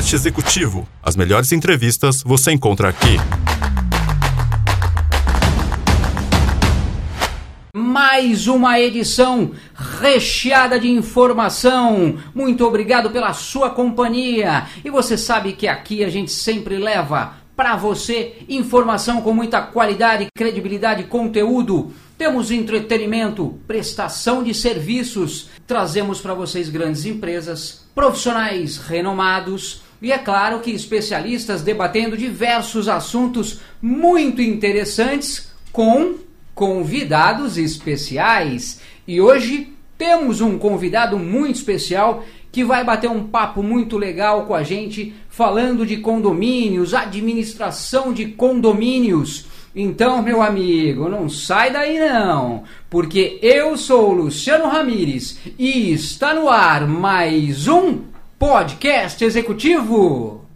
Podcast Executivo. As melhores entrevistas você encontra aqui. Mais uma edição recheada de informação. Muito obrigado pela sua companhia. E você sabe que aqui a gente sempre leva para você informação com muita qualidade, credibilidade, conteúdo. Temos entretenimento, prestação de serviços. Trazemos para vocês grandes empresas, profissionais renomados e é claro que especialistas debatendo diversos assuntos muito interessantes com convidados especiais. E hoje temos um convidado muito especial que vai bater um papo muito legal com a gente, falando de condomínios, administração de condomínios. Então, meu amigo, não sai daí não, porque eu sou o Luciano Ramires e está no ar mais um podcast executivo.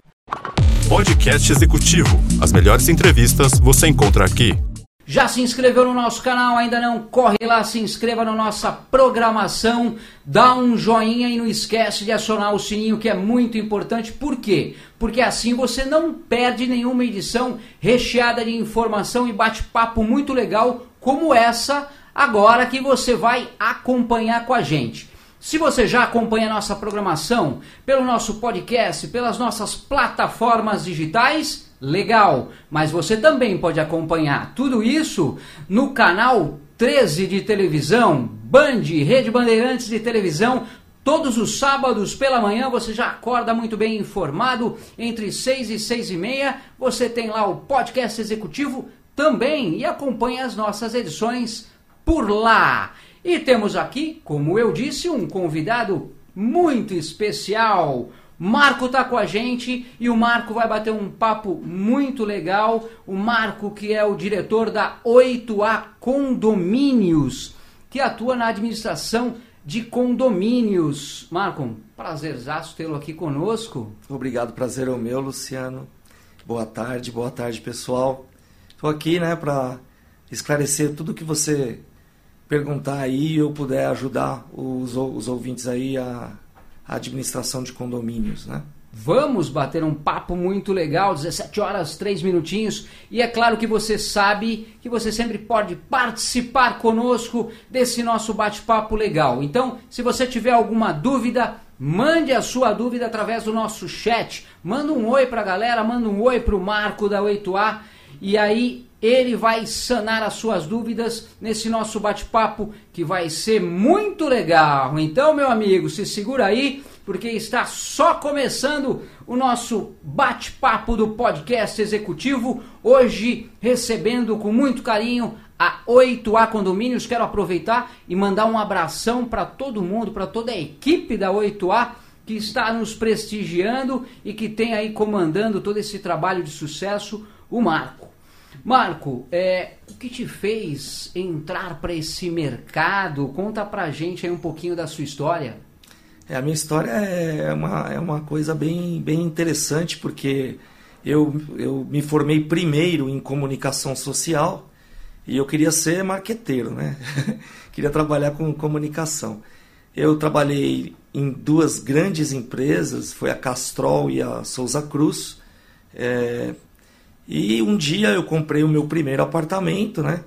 Podcast Executivo. As melhores entrevistas você encontra aqui. Já se inscreveu no nosso canal? Ainda não? Corre lá, se inscreva na nossa programação, dá um joinha e não esquece de acionar o sininho que é muito importante. Por quê? Porque assim você não perde nenhuma edição recheada de informação e bate-papo muito legal como essa agora que você vai acompanhar com a gente. Se você já acompanha nossa programação pelo nosso podcast, pelas nossas plataformas digitais, legal. Mas você também pode acompanhar tudo isso no canal 13 de televisão, Band, Rede Bandeirantes de televisão. Todos os sábados pela manhã você já acorda muito bem informado. Entre 6 e 6 e meia você tem lá o podcast executivo também e acompanha as nossas edições por lá. E temos aqui, como eu disse, um convidado muito especial. Marco está com a gente e o Marco vai bater um papo muito legal. O Marco, que é o diretor da 8A Condomínios, que atua na administração de condomínios. Marco, prazerzaço tê-lo aqui conosco. Obrigado, prazer é o meu, Luciano. Boa tarde, boa tarde, pessoal. Estou aqui, né, para esclarecer tudo que você perguntar aí e eu puder ajudar os, os ouvintes aí a a administração de condomínios, né? Vamos bater um papo muito legal, 17 horas 3 minutinhos. E é claro que você sabe que você sempre pode participar conosco desse nosso bate-papo legal. Então, se você tiver alguma dúvida, mande a sua dúvida através do nosso chat. Manda um oi para a galera, manda um oi para o Marco da 8A. E aí ele vai sanar as suas dúvidas nesse nosso bate-papo que vai ser muito legal. Então, meu amigo, se segura aí, porque está só começando o nosso bate-papo do podcast executivo. Hoje, recebendo com muito carinho a 8A Condomínios. Quero aproveitar e mandar um abração para todo mundo, para toda a equipe da 8A que está nos prestigiando e que tem aí comandando todo esse trabalho de sucesso, o Marco. Marco, é, o que te fez entrar para esse mercado? Conta pra gente aí um pouquinho da sua história. É, a minha história é uma, é uma coisa bem, bem interessante, porque eu, eu me formei primeiro em comunicação social e eu queria ser marqueteiro, né? queria trabalhar com comunicação. Eu trabalhei em duas grandes empresas, foi a Castrol e a Souza Cruz. É, e um dia eu comprei o meu primeiro apartamento, né?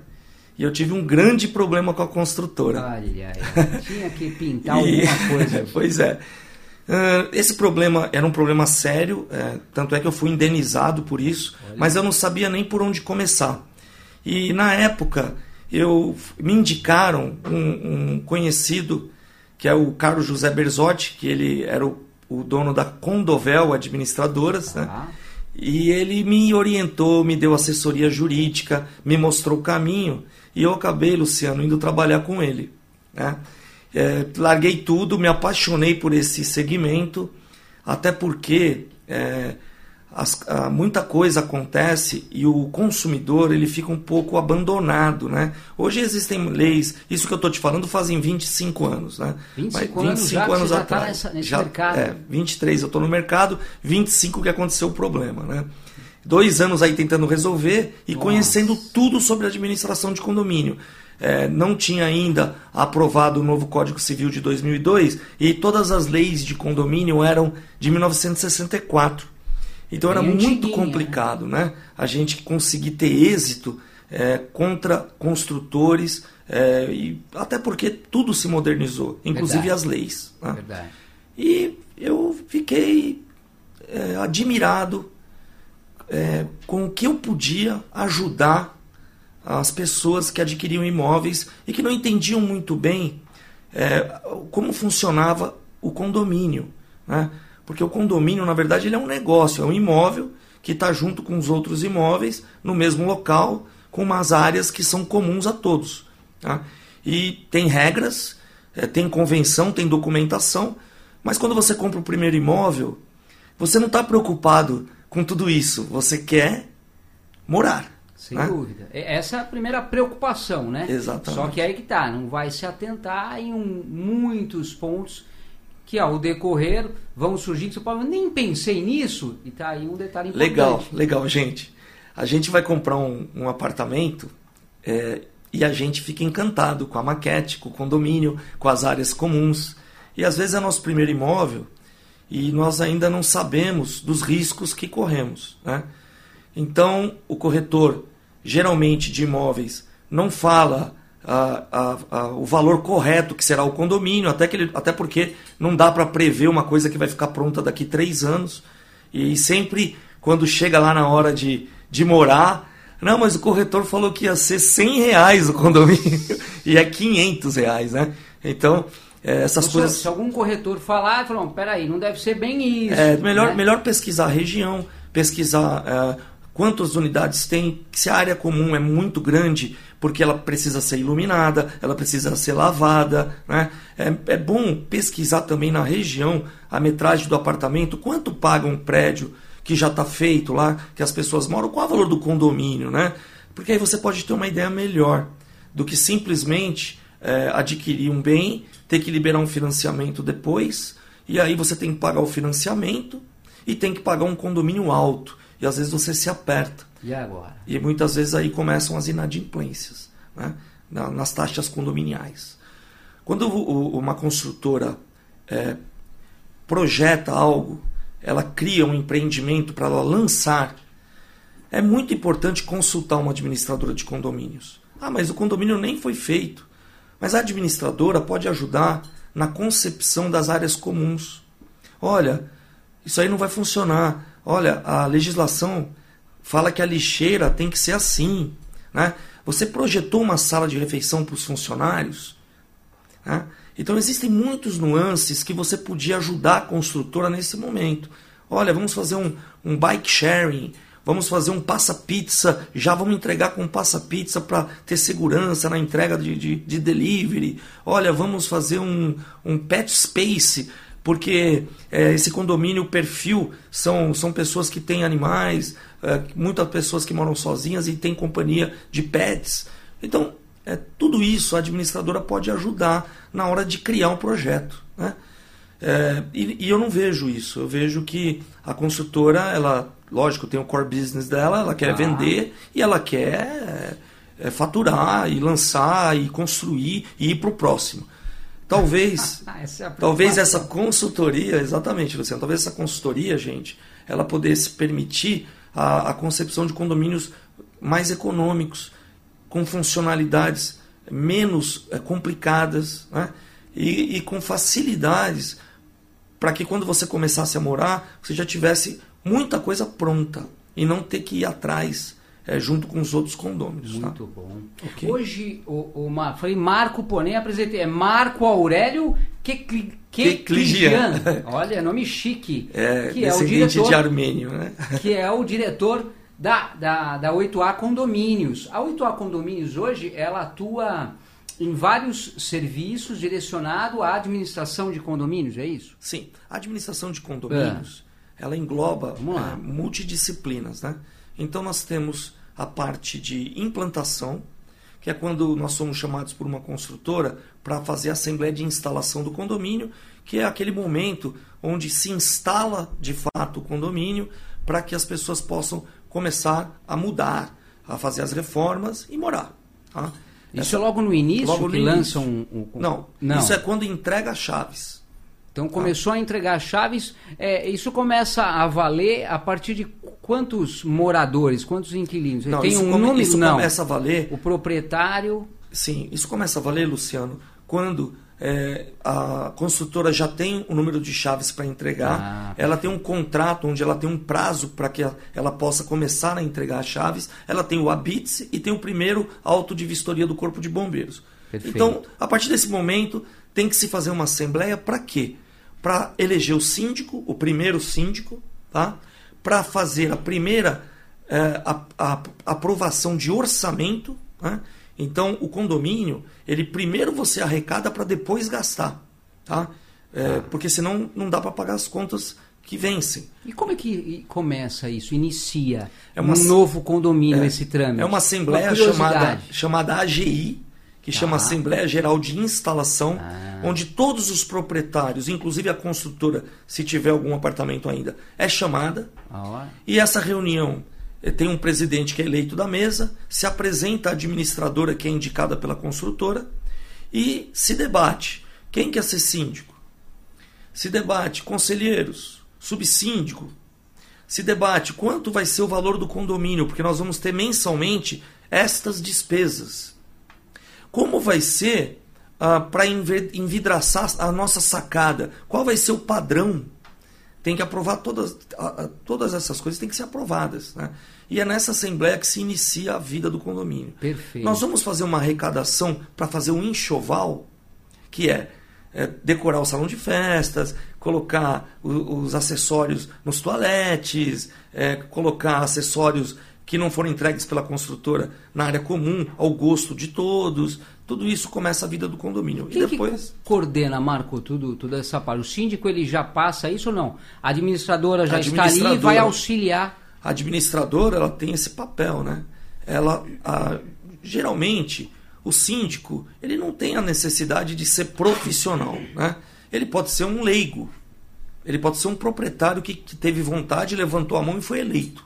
E eu tive um grande problema com a construtora. Olha, tinha que pintar alguma coisa. pois é. Esse problema era um problema sério, é, tanto é que eu fui indenizado por isso, Olha. mas eu não sabia nem por onde começar. E na época eu me indicaram um, um conhecido que é o Carlos José Berzotti, que ele era o, o dono da Condovel Administradoras, né? ah. né? E ele me orientou, me deu assessoria jurídica, me mostrou o caminho e eu acabei, Luciano, indo trabalhar com ele. Né? É, larguei tudo, me apaixonei por esse segmento, até porque é, as, a, muita coisa acontece e o consumidor ele fica um pouco abandonado, né? Hoje existem leis, isso que eu estou te falando fazem 25 anos, né? 25, Mas, 25 anos, anos já tá atrás. Tá nessa, nesse já, mercado. É, 23 eu estou no mercado, 25 que aconteceu o problema, né? Dois anos aí tentando resolver e Nossa. conhecendo tudo sobre administração de condomínio. é, não tinha ainda aprovado o novo Código Civil de 2002 e todas as leis de condomínio eram de 1964. Então era muito complicado, né? A gente conseguir ter êxito é, contra construtores é, e até porque tudo se modernizou, inclusive Verdade. as leis. Né? Verdade. E eu fiquei é, admirado é, com o que eu podia ajudar as pessoas que adquiriam imóveis e que não entendiam muito bem é, como funcionava o condomínio. Né? Porque o condomínio, na verdade, ele é um negócio, é um imóvel que está junto com os outros imóveis no mesmo local, com umas áreas que são comuns a todos. Tá? E tem regras, é, tem convenção, tem documentação, mas quando você compra o primeiro imóvel, você não está preocupado com tudo isso, você quer morar. Sem né? dúvida. Essa é a primeira preocupação, né? Exatamente. Só que aí que tá, não vai se atentar em um, muitos pontos que ao decorrer vão surgir que você pode, nem pensei nisso, e tá aí um detalhe importante. Legal, legal, gente. A gente vai comprar um, um apartamento é, e a gente fica encantado com a maquete, com o condomínio, com as áreas comuns. E às vezes é nosso primeiro imóvel e nós ainda não sabemos dos riscos que corremos. Né? Então, o corretor geralmente de imóveis, não fala a, a, o valor correto que será o condomínio, até, que ele, até porque não dá para prever uma coisa que vai ficar pronta daqui três anos. E sempre, quando chega lá na hora de, de morar, não, mas o corretor falou que ia ser 100 reais o condomínio e é 500 reais, né? Então, é, essas se, coisas... Se algum corretor falar, falar, peraí, não deve ser bem isso. É, melhor, né? melhor pesquisar a região, pesquisar é, quantas unidades tem, se a área comum é muito grande, porque ela precisa ser iluminada, ela precisa ser lavada. Né? É, é bom pesquisar também na região a metragem do apartamento, quanto paga um prédio que já está feito lá, que as pessoas moram, qual é o valor do condomínio, né? Porque aí você pode ter uma ideia melhor do que simplesmente é, adquirir um bem, ter que liberar um financiamento depois, e aí você tem que pagar o financiamento e tem que pagar um condomínio alto e às vezes você se aperta. E agora? E muitas vezes aí começam as inadimplências né? nas taxas condominiais. Quando uma construtora é, projeta algo, ela cria um empreendimento para ela lançar, é muito importante consultar uma administradora de condomínios. Ah, mas o condomínio nem foi feito. Mas a administradora pode ajudar na concepção das áreas comuns. Olha, isso aí não vai funcionar. Olha, a legislação fala que a lixeira tem que ser assim. Né? Você projetou uma sala de refeição para os funcionários? Né? Então existem muitos nuances que você podia ajudar a construtora nesse momento. Olha, vamos fazer um, um bike sharing, vamos fazer um passa-pizza, já vamos entregar com passa-pizza para ter segurança na entrega de, de, de, delivery. Olha, vamos fazer um, um pet space porque é, esse condomínio, o perfil, são, são pessoas que têm animais, é, muitas pessoas que moram sozinhas e têm companhia de pets. Então, é, tudo isso a administradora pode ajudar na hora de criar um projeto. Né? É, e, e, eu não vejo isso. Eu vejo que a construtora, ela, lógico, tem o core business dela, ela quer ah. vender e ela quer é, faturar e lançar e construir e ir para o próximo. Talvez, é talvez essa consultoria, exatamente, Luciano, talvez essa consultoria, gente, ela pudesse permitir a, a concepção de condomínios mais econômicos, com funcionalidades menos é, complicadas né? e, e com facilidades para que quando você começasse a morar, você já tivesse muita coisa pronta e não ter que ir atrás é, junto com os outros condôminos. Tá? Muito tá? bom. Okay. Hoje, o, o, falei Marco Ponem, apresentei. É Marco Aurélio que, Olha, nome chique. É, que é o diretor, de Armênio, né? que é o diretor da, da, da 8A Condomínios. A 8A Condomínios hoje, ela atua em vários serviços direcionado à administração de condomínios, é isso? Sim. A administração de condomínios, é. ela engloba é, multidisciplinas, né? Então nós temos a parte de implantação, que é quando nós somos chamados por uma construtora para fazer a assembleia de instalação do condomínio, que é aquele momento onde se instala de fato o condomínio para que as pessoas possam começar a mudar, a fazer as reformas e morar. Tá? Isso é logo no início Logo que no lançam início. um, um- Não, não. isso é quando entrega as chaves. Então começou a entregar chaves. é, isso começa a valer a partir de quantos moradores, quantos inquilinos? Não, Tem um come- número? isso não. começa a valer O proprietário. Sim, isso começa a valer, Luciano, quando é, a construtora já tem o número de chaves para entregar, Ah, ela tem um contrato onde ela tem um prazo para que ela, ela possa começar a entregar as chaves, ela tem o ABITS e tem o primeiro auto de vistoria do Corpo de Bombeiros. Perfeito. Então, a partir desse momento, tem que se fazer uma assembleia para quê? Para eleger o síndico, o primeiro síndico, tá? para fazer a primeira eh, a- a- aprovação de orçamento. né? Então, o condomínio, ele primeiro você arrecada para depois gastar. Tá? Eh, Porque senão não dá para pagar as contas que vencem. E como é que começa isso? Inicia É uma- um novo condomínio É, esse trâmite? É uma assembleia Uma chamada, chamada AGI, que chama Tá. Assembleia Geral de Instalação, Ah. onde todos os proprietários, inclusive a construtora, se tiver algum apartamento ainda, é chamada. Ó, E essa reunião eh, tem um presidente que é eleito da mesa, se apresenta a administradora que é indicada pela construtora e se debate quem quer ser síndico. Se debate conselheiros, subsíndico. Se debate quanto vai ser o valor do condomínio, porque nós vamos ter mensalmente estas despesas. Como vai ser para envidraçar a nossa sacada? Qual vai ser o padrão tem que aprovar todas, todas essas coisas têm que ser aprovadas. Né? E é nessa assembleia que se inicia a vida do condomínio. Perfeito. Nós vamos fazer uma arrecadação para fazer um enxoval, que é, é, decorar o salão de festas, colocar o- os acessórios nos toaletes, é, colocar acessórios que não foram entregues pela construtora na área comum, ao gosto de todos. Tudo isso começa a vida do condomínio. Quem e depois. que coordena, Marco, tudo, toda essa parte? O síndico ele já passa isso ou não? A administradora já A está ali e vai administradora. auxiliar. a administradora ela tem esse papel, né? Ela, a- geralmente, o síndico ele não tem a necessidade de ser profissional, né? Ele pode ser um leigo, ele pode ser um proprietário que, que teve vontade, levantou a mão e foi eleito,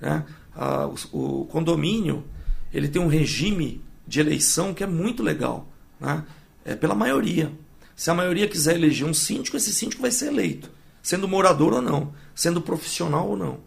né? Ah, o, o condomínio ele tem um regime de eleição que é muito legal, né? É pela maioria. Se a maioria quiser eleger um síndico, esse síndico vai ser eleito, sendo morador ou não, sendo profissional ou não.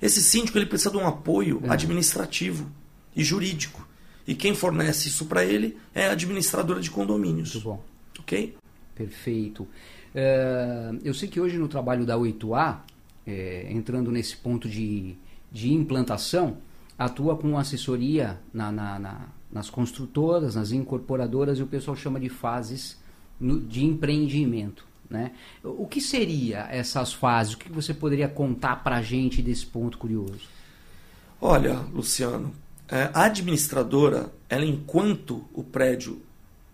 Esse síndico ele precisa de um apoio É. administrativo e jurídico. E quem fornece isso para ele é a administradora de condomínios. Muito bom. Ok? Perfeito. É, eu sei que hoje no trabalho da 8A, é, entrando nesse ponto de, de implantação, atua com assessoria na- na- na- nas construtoras, nas incorporadoras, e o pessoal chama de fases no- de empreendimento. Né? O que seria essas fases? O que você poderia contar para a gente desse ponto curioso? Olha, Luciano, é, a administradora, ela enquanto o prédio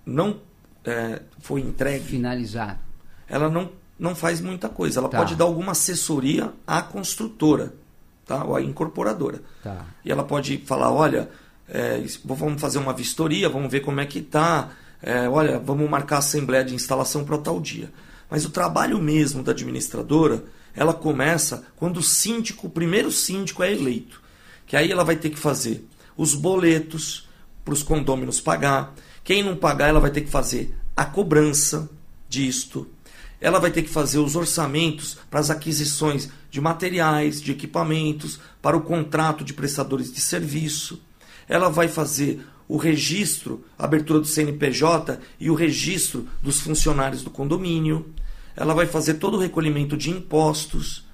não é, foi entregue, Finalizar. ela não, não faz muita coisa. Ela Tá. pode dar alguma assessoria à construtora, tá? ou à incorporadora. Tá. E ela pode falar, olha, é, vamos fazer uma vistoria, vamos ver como é que está. olha, vamos marcar a assembleia de instalação para tal dia. Mas o trabalho mesmo da administradora, ela começa quando o síndico, o primeiro síndico é eleito. Que aí ela vai ter que fazer os boletos para os condôminos pagar. Quem não pagar, ela vai ter que fazer a cobrança disto. Ela vai ter que fazer os orçamentos para as aquisições de materiais, de equipamentos, para o contrato de prestadores de serviço. Ela vai fazer o registro, a abertura do CNPJ e o registro dos funcionários do condomínio. Ela vai fazer todo o recolhimento de impostos.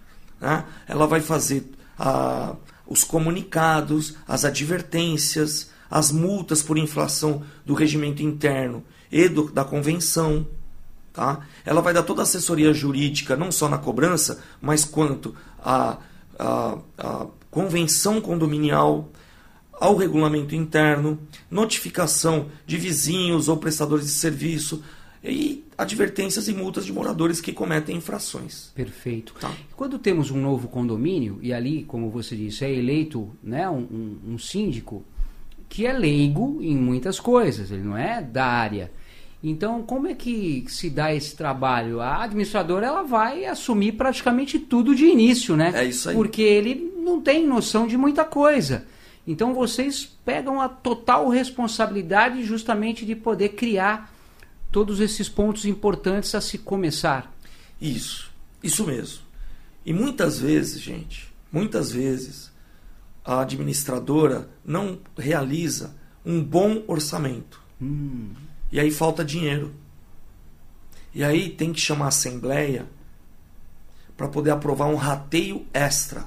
né? Ela vai fazer a- os comunicados, as advertências, as multas por inflação do regimento interno e do- da convenção. Tá? Ela vai dar toda a assessoria jurídica, não só na cobrança, mas quanto à, convenção condominial, ao regulamento interno, notificação de vizinhos ou prestadores de serviço e advertências e multas de moradores que cometem infrações. Perfeito. Tá. Quando temos um novo condomínio, e ali, como você disse, é eleito né, um, um- um síndico que é leigo em muitas coisas, ele não é da área. Então, como é que se dá esse trabalho? A administradora ela vai assumir praticamente tudo de início, né? É isso aí. Porque ele não tem noção de muita coisa. Então vocês pegam a total responsabilidade justamente de poder criar todos esses pontos importantes a se começar. Isso, isso mesmo. E muitas vezes, gente, muitas vezes a administradora não realiza um bom orçamento. Hum. E aí falta dinheiro. E aí tem que chamar a assembleia para poder aprovar um rateio extra.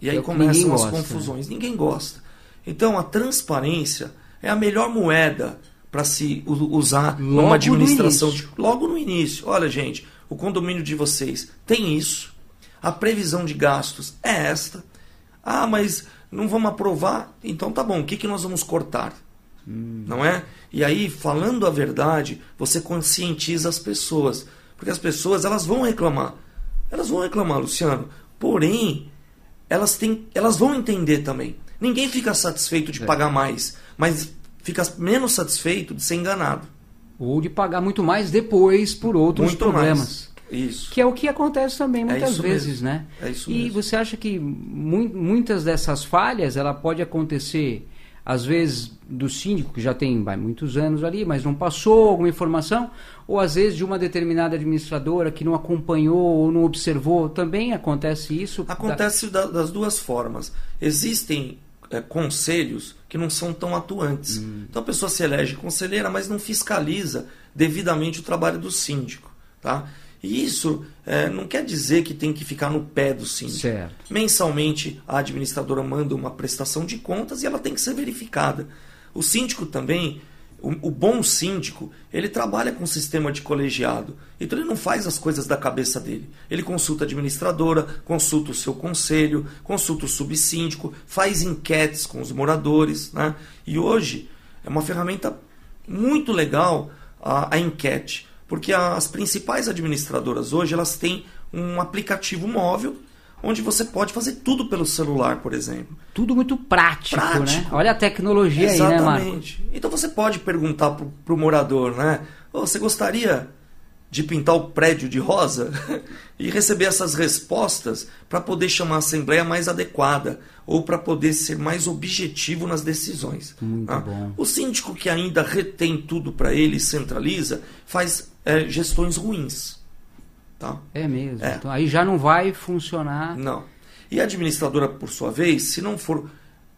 E aí começam as gosta, confusões. Ninguém gosta. Então a transparência é a melhor moeda para se usar Logo numa no administração início. de- logo no início. Olha, gente, o condomínio de vocês tem isso. A previsão de gastos é esta. Ah, mas não vamos aprovar? Então tá bom, o que, que nós vamos cortar? Não é? E aí, falando a verdade, você conscientiza as pessoas. Porque as pessoas elas vão reclamar. Elas vão reclamar, Luciano. Porém, elas, têm, elas vão entender também. Ninguém fica satisfeito de É. pagar mais, mas fica menos satisfeito de ser enganado. Ou de pagar muito mais depois por outros Muito problemas. mais. Isso. Que é o que acontece também muitas isso vezes, mesmo. né? É isso e mesmo. você acha que mu- muitas dessas falhas ela pode acontecer às vezes do síndico que já tem vai, muitos anos ali, mas não passou alguma informação, ou às vezes de uma determinada administradora que não acompanhou ou não observou, também acontece isso? Acontece da- das duas formas. Existem é, conselhos que não são tão atuantes. Então a pessoa se elege conselheira, mas não fiscaliza devidamente o trabalho do síndico. Tá? E isso é, não quer dizer que tem que ficar no pé do síndico. Certo. Mensalmente, a administradora manda uma prestação de contas e ela tem que ser verificada. O síndico também, o, o bom síndico, ele trabalha com sistema de colegiado. Então ele não faz as coisas da cabeça dele. Ele consulta a administradora, consulta o seu conselho, consulta o subsíndico, faz enquetes com os moradores. Né? E hoje é uma ferramenta muito legal a, a enquete, porque as principais administradoras hoje elas têm um aplicativo móvel onde você pode fazer tudo pelo celular, por exemplo. Tudo muito prático, né? Prático. Olha a tecnologia aí, né, Marco? Exatamente. Então você pode perguntar pro, pro morador, né? "Ô, você gostaria de pintar o prédio de rosa? e receber essas respostas para poder chamar a assembleia mais adequada ou para poder ser mais objetivo nas decisões. Muito bom. O síndico que ainda retém tudo para ele e centraliza faz é, gestões ruins. Tá? É mesmo. É. Então aí já não vai funcionar. Não. E a administradora, por sua vez, se não for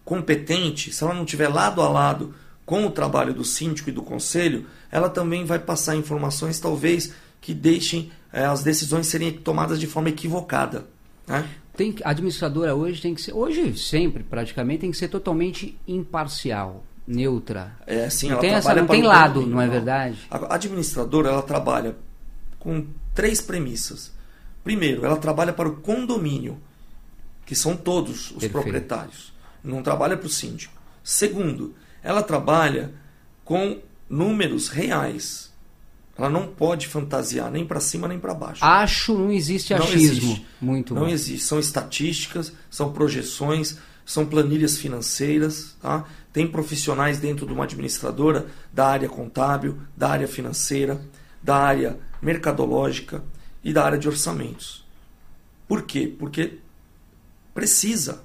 competente, se ela não tiver lado a lado com o trabalho do síndico e do conselho, ela também vai passar informações, talvez, que deixem eh, as decisões serem tomadas de forma equivocada. Né? Tem, que- a administradora hoje tem que ser, hoje sempre praticamente tem que ser totalmente imparcial, neutra. É, assim, não ela tem, essa, não tem lado, não é verdade? A administradora ela trabalha com três premissas. Primeiro, ela trabalha para o condomínio, que são todos os Perfeito. proprietários. Não trabalha para o síndico. Segundo, ela trabalha com números reais. Ela não pode fantasiar nem para cima nem para baixo. Acho não existe Não achismo. existe. Muito não bom. existe. São estatísticas, são projeções, são planilhas financeiras. Tá? Tem profissionais dentro de uma administradora da área contábil, da área financeira, da área mercadológica e da área de orçamentos. Por quê? Porque precisa.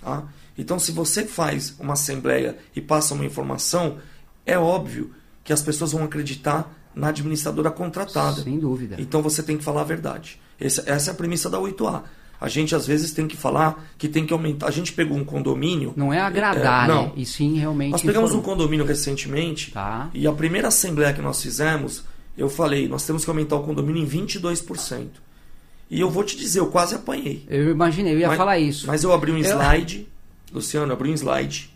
Tá? Então, se você faz uma assembleia e passa uma informação, é óbvio que as pessoas vão acreditar na administradora contratada. Sem dúvida. Então você tem que falar a verdade. Essa, essa é a premissa da 8A. A gente às vezes tem que falar que tem que aumentar. A gente pegou um condomínio. Não é agradar, É, não. né? E sim realmente. Nós pegamos um informar. condomínio recentemente Tá. e a primeira assembleia que nós fizemos, eu falei, nós temos que aumentar o condomínio em 22%. E eu vou te dizer, eu quase apanhei. Eu imaginei, eu ia Mas- falar isso. Mas eu abri um slide, Luciano, abri um slide,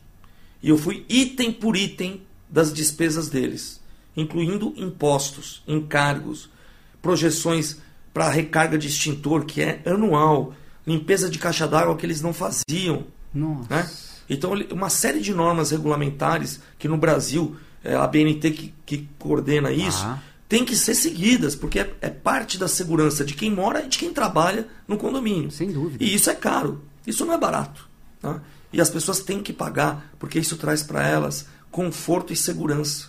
e eu fui item por item das despesas deles, incluindo impostos, encargos, projeções para recarga de extintor, que é anual, limpeza de caixa d'água que eles não faziam. Nossa. Né? Então, uma série de normas regulamentares que no Brasil, é, a BNT que, que coordena isso, Ah. tem que ser seguidas, porque é, é parte da segurança de quem mora e de quem trabalha no condomínio. Sem dúvida. E isso é caro, isso não é barato. tá? E as pessoas têm que pagar, porque isso traz para elas conforto e segurança.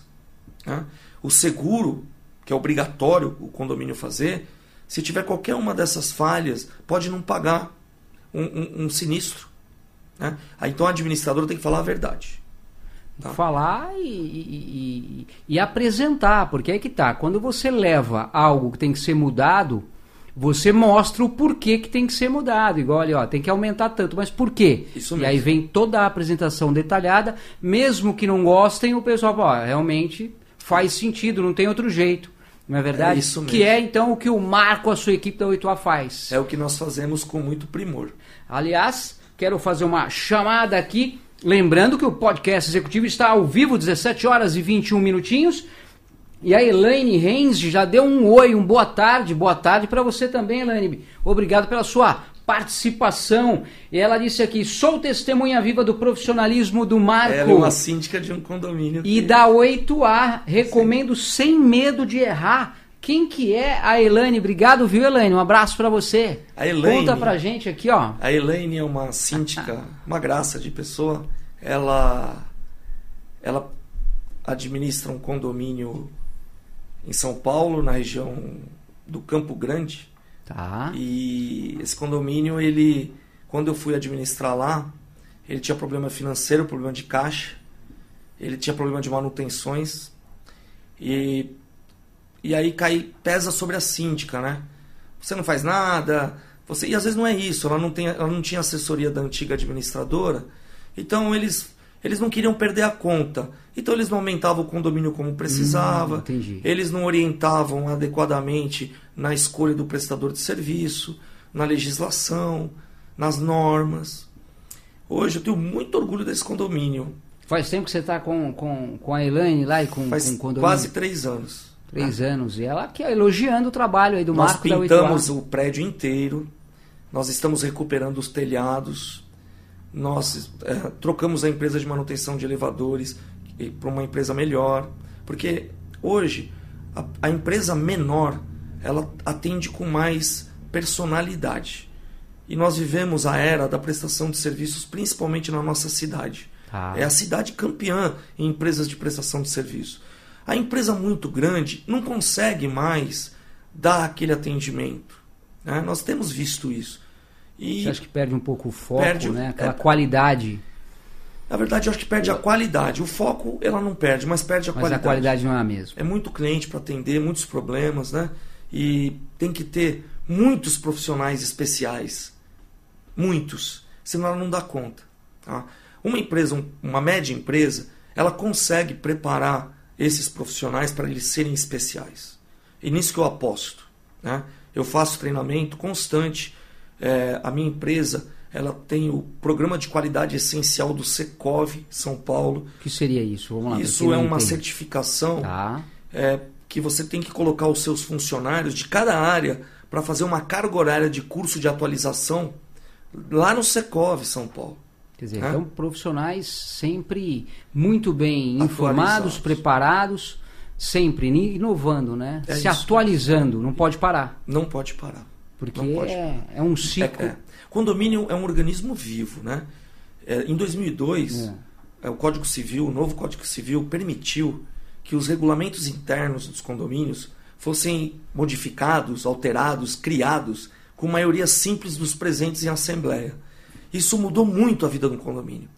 tá? O seguro, que é obrigatório o condomínio fazer, se tiver qualquer uma dessas falhas, pode não pagar um, um- um sinistro. Né? Aí, então a administradora tem que falar a verdade. Tá. Falar e, e, e, e, apresentar, porque é que tá. Quando você leva algo que tem que ser mudado, você mostra o porquê que tem que ser mudado. Igual ali, ó, tem que aumentar tanto, mas por quê? Isso e mesmo. aí vem toda a apresentação detalhada, mesmo que não gostem, o pessoal fala, ó, realmente faz sentido, não tem outro jeito. Não é verdade? É isso mesmo. Que é então o que o Marco, a sua equipe da 8A faz. É o que nós fazemos com muito primor. Aliás, quero fazer uma chamada aqui Lembrando que o podcast executivo está ao vivo, 17 horas e 21 minutinhos. E a Elaine Reis já deu um oi, um boa tarde, boa tarde para você também, Elaine. Obrigado pela sua participação. E ela disse aqui: sou testemunha viva do profissionalismo do Marco. Ela é uma síndica de um condomínio. E da 8A, recomendo Sim. sem medo de errar. Quem que é a Elaine? Obrigado, viu, Elaine? Um abraço para você. A Elaine, Conta pra gente aqui, ó. A Elaine é uma síndica, uma graça de pessoa. Ela ela administra um condomínio em São Paulo, na região do Campo Grande. Tá. E esse condomínio, ele quando eu fui administrar lá, ele tinha problema financeiro, problema de caixa. Ele tinha problema de manutenções. E e aí cai, pesa sobre a síndica, né? Você não faz nada, você e às vezes não é isso, ela não, tem, ela não tinha assessoria da antiga administradora, então eles, eles não queriam perder a conta. Então eles não aumentavam o condomínio como precisava, hum, eles não orientavam adequadamente na escolha do prestador de serviço, na legislação, nas normas. Hoje eu tenho muito orgulho desse condomínio. Faz tempo que você está com, com, com a Elaine lá e com, Faz com o condomínio? quase três anos. Três anos. E ela aqui elogiando o trabalho aí do Nós Marco da pintamos 8A. o prédio inteiro. Nós estamos recuperando os telhados. Nós é, trocamos a empresa de manutenção de elevadores para uma empresa melhor. Porque hoje a, a empresa menor ela atende com mais personalidade. E nós vivemos a era da prestação de serviços, principalmente na nossa cidade. Tá. É a cidade campeã em empresas de prestação de serviço. A empresa muito grande não consegue mais dar aquele atendimento. Né? Nós temos visto isso. E, Você acha que perde um pouco o foco, Perde né? Aquela é- qualidade. na verdade, eu acho que perde a qualidade. O foco ela não perde, mas perde a Mas qualidade. a qualidade não é a mesma. É muito cliente para atender, muitos problemas, né? E tem que ter muitos profissionais especiais. Muitos. Senão ela não dá conta. tá? Uma empresa, um- uma média empresa, ela consegue preparar esses profissionais para eles serem especiais. E nisso que eu aposto. Né? Eu faço treinamento constante. É, a minha empresa ela tem o programa de qualidade essencial do Secov São Paulo. O que seria isso? Vamos lá. Isso é uma entende. certificação Tá. é, que você tem que colocar os seus funcionários de cada área para fazer uma carga horária de curso de atualização lá no Secov, São Paulo. Quer dizer, Hã? então profissionais sempre muito bem informados, preparados, sempre inovando, né? É Se isso. atualizando, não pode parar. Não pode parar. Porque é, é um ciclo. É, é. Condomínio é um organismo vivo, né? É, em 2002, é, o Código Civil, o novo Código Civil permitiu que os regulamentos internos dos condomínios fossem modificados, alterados, criados com maioria simples dos presentes em assembleia. Isso mudou muito a vida do condomínio.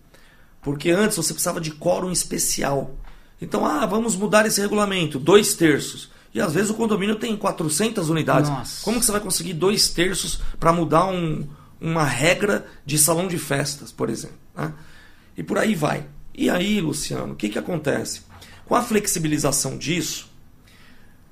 Porque antes você precisava de quórum especial. Então, ah, vamos mudar esse regulamento, dois terços. E às vezes o condomínio tem 400 unidades. Nossa. Como que você vai conseguir dois terços para mudar um- uma regra de salão de festas, por exemplo? né? E por aí vai. E aí, Luciano, o que, que acontece? Com a flexibilização disso,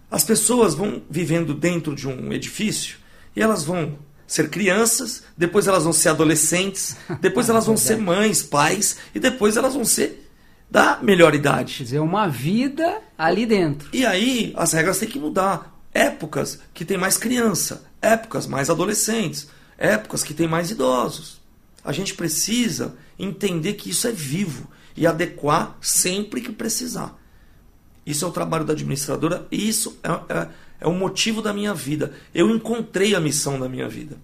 as pessoas vão vivendo dentro de um edifício e elas vão ser crianças, depois elas vão ser adolescentes, depois elas vão ser mães, pais e depois elas vão ser da melhor Quer idade. dizer, uma vida ali dentro. E aí as regras têm que mudar. Épocas que tem mais criança, épocas mais adolescentes, épocas que tem mais idosos. A gente precisa entender que isso é vivo e adequar sempre que precisar. Isso é o trabalho da administradora e isso é, é, é o motivo da minha vida. Eu encontrei a missão da minha vida.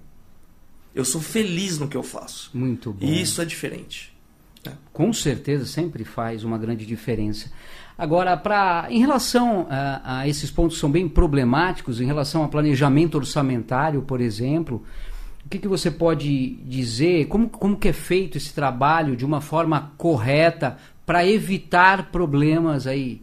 Eu sou feliz no que eu faço. Muito bom. E isso é diferente. Com certeza sempre faz uma grande diferença. Agora, pra, em relação a, a esses pontos que são bem problemáticos, em relação a planejamento orçamentário, por exemplo, O que, que você pode dizer? Como, como que é feito esse trabalho de uma forma correta para evitar problemas aí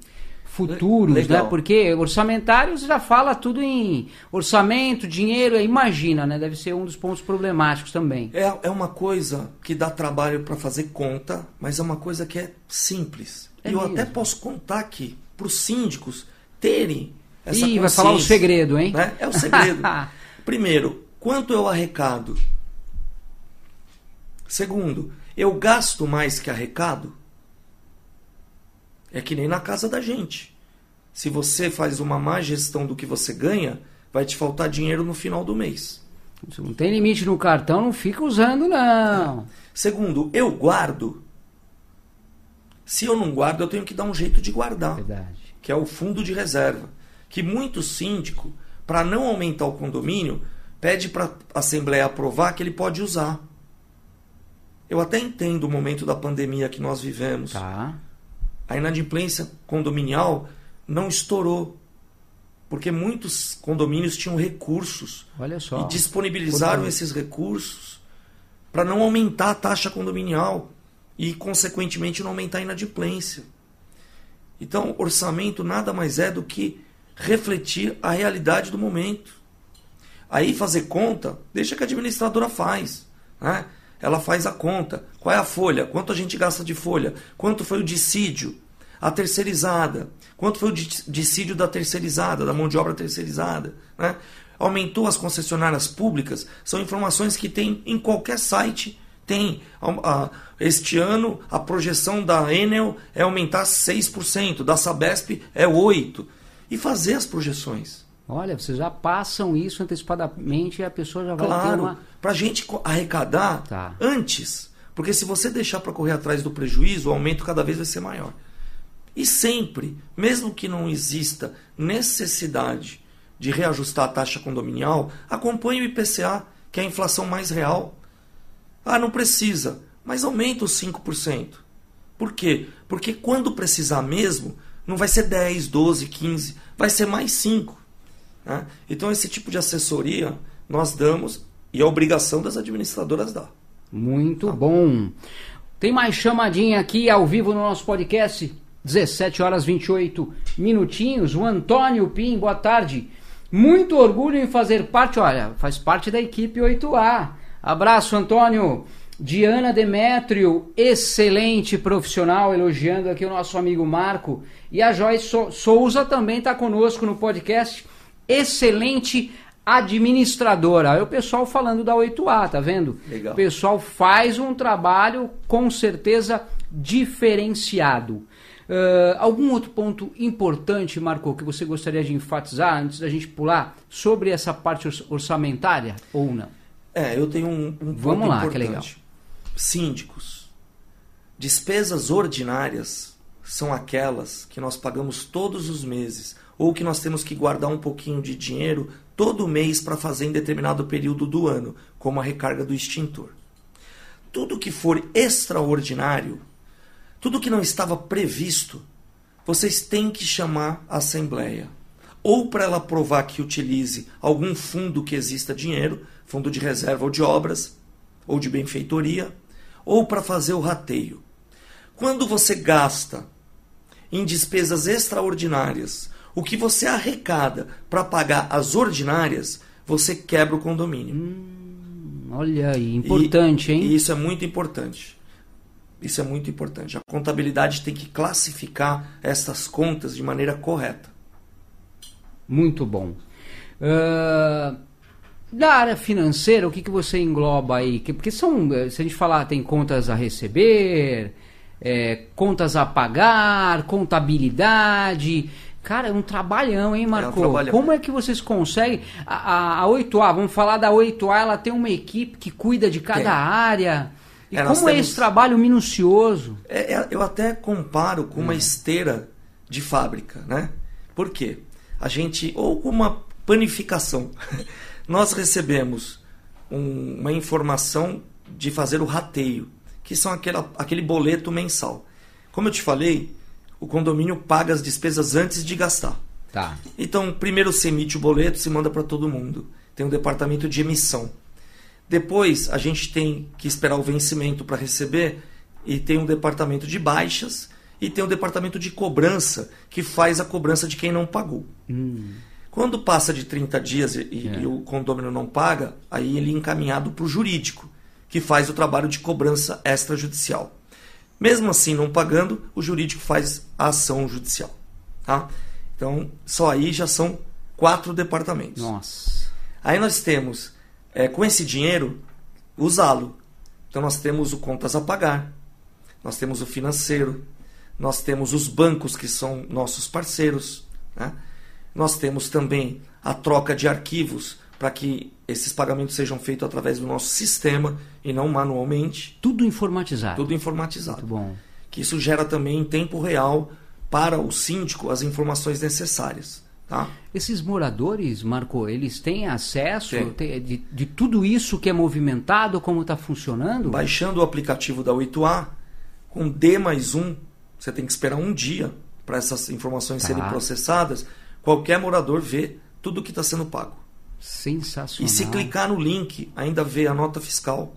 futuros, né? Legal. Porque orçamentário você já fala tudo em orçamento, dinheiro, imagina, né? Deve ser um dos pontos problemáticos também. É, é uma coisa que dá trabalho para fazer conta, mas é uma coisa que é simples. É e eu mesmo? até posso contar aqui para os síndicos terem essa Ih, vai falar o segredo, hein? né? É o segredo. Primeiro, quanto eu arrecado? Segundo, eu gasto mais que arrecado? É que nem na casa da gente. Se você faz uma má gestão do que você ganha, vai te faltar dinheiro no final do mês. Se não tem limite no cartão, não fica usando, não. Segundo, eu guardo. Se eu não guardo, eu tenho que dar um jeito de guardar, Verdade. que é o fundo de reserva. Que muito síndico, para não aumentar o condomínio, pede para a Assembleia aprovar que ele pode usar. Eu até entendo o momento da pandemia que nós vivemos. Tá. A inadimplência condominial não estourou. Porque muitos condomínios tinham recursos Olha só. e disponibilizaram Por- esses recursos para não aumentar a taxa condominial e, consequentemente, não aumentar a inadimplência. Então, orçamento nada mais é do que refletir a realidade do momento. Aí fazer conta, deixa que a administradora faz. Né? Ela faz a conta. Qual é a folha? Quanto a gente gasta de folha? Quanto foi o dissídio? A terceirizada. Quanto foi o dis- dissídio da terceirizada, da mão de obra terceirizada? Né? Aumentou as concessionárias públicas? São informações que tem em qualquer site. Tem. Este ano, a projeção da Enel é aumentar 6%, da Sabesp é 8%. E fazer as projeções. Olha, vocês já passam isso antecipadamente e a pessoa já vai ter Claro, uma. para a gente arrecadar Tá. antes. Porque se você deixar para correr atrás do prejuízo, o aumento cada vez vai ser maior. E sempre, mesmo que não exista necessidade de reajustar a taxa condominial, acompanhe o IPCA, que é a inflação mais real. Ah, não precisa, mas aumenta os 5%. Por quê? Porque quando precisar mesmo, não vai ser 10, 12, 15, vai ser mais 5. né? Então, esse tipo de assessoria nós damos e é obrigação das administradoras dar. Muito bom. Tem mais chamadinha aqui ao vivo no nosso podcast. 17 horas 28 minutinhos. O Antônio Pim, boa tarde. Muito orgulho em fazer parte, olha, faz parte da equipe 8A. Abraço, Antônio. Diana Demétrio, excelente profissional, elogiando aqui o nosso amigo Marco. E a Joyce Sou- Souza também está conosco no podcast. Excelente administradora. Aí o pessoal falando da 8A, tá vendo? Legal. O pessoal faz um trabalho com certeza diferenciado. Ah, algum outro ponto importante, Marco, que você gostaria de enfatizar antes da gente pular sobre essa parte orç- orçamentária ou não? É, eu tenho um, um Vamos lá, que importante. legal. Síndicos. Despesas ordinárias são aquelas que nós pagamos todos os meses ou que nós temos que guardar um pouquinho de dinheiro todo mês para fazer em determinado período do ano, como a recarga do extintor. Tudo que for extraordinário, tudo que não estava previsto, vocês têm que chamar a Assembleia. Ou para ela provar que utilize algum fundo que exista dinheiro, fundo de reserva ou de obras, ou de benfeitoria, ou para fazer o rateio. Quando você gasta em despesas extraordinárias o que você arrecada para pagar as ordinárias, você quebra o condomínio. Olha aí, importante, E- hein? E isso é muito importante. Isso é muito importante. A contabilidade tem que classificar essas contas de maneira correta. Muito bom. Ah, da área financeira, o que, que você engloba aí? Que- Porque são, eh, se a gente falar, tem contas a receber, eh, contas a pagar, contabilidade. Cara, é um trabalhão, hein, Marco? trabalhão. Como é que vocês conseguem? A, a, a 8A, vamos falar da 8A, ela tem uma equipe que cuida de cada Tem. área. E É, como é temos- esse trabalho minucioso? É, é, eu até comparo com Hum. uma esteira de fábrica, né? Por quê? A gente, ou com uma panificação. Nós recebemos um- uma informação de fazer o rateio, que são aquela, aquele boleto mensal. Como eu te falei, o condomínio paga as despesas antes de gastar. Tá. Então, primeiro se emite o boleto, se manda para todo mundo. Tem um departamento de emissão. Depois a gente tem que esperar o vencimento para receber e tem um departamento de baixas e tem um departamento de cobrança que faz a cobrança de quem não pagou. Hum. Quando passa de 30 dias e, é. e o condômino não paga, aí ele é encaminhado para o jurídico, que faz o trabalho de cobrança extrajudicial. Mesmo assim, não pagando, o jurídico faz a ação judicial. Tá? Então, só aí já são quatro departamentos. Nossa. Aí nós temos, é, com esse dinheiro, usá-lo. Então, nós temos o contas a pagar, nós temos o financeiro, nós temos os bancos que são nossos parceiros, né? nós temos também a troca de arquivos para que esses pagamentos sejam feitos através do nosso sistema e não manualmente. Tudo informatizado. Tudo informatizado. Muito bom. Que isso gera também em tempo real para o síndico as informações necessárias. Tá? Esses moradores, Marco, eles têm acesso Tem. De, de, tudo isso que é movimentado, como está funcionando? Baixando o aplicativo da 8A, com D mais um, você tem que esperar um dia para essas informações tá. serem processadas. Qualquer morador vê tudo que está sendo pago. Sensacional. E se clicar no link, ainda vê a nota fiscal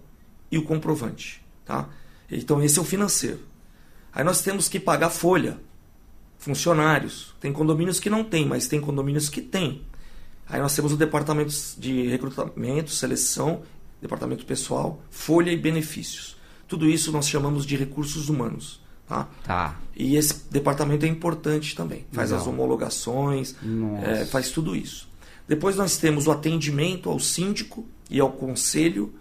e o comprovante. Tá? Então, esse é o financeiro. Aí nós temos que pagar folha, funcionários. Tem condomínios que não tem, mas tem condomínios que tem. Aí nós temos o departamento de recrutamento, seleção, departamento pessoal, folha e benefícios. Tudo isso nós chamamos de recursos humanos. Tá? tá. E esse departamento é importante também. Faz Não. as homologações, é, faz tudo isso. Depois nós temos o atendimento ao síndico e ao conselho,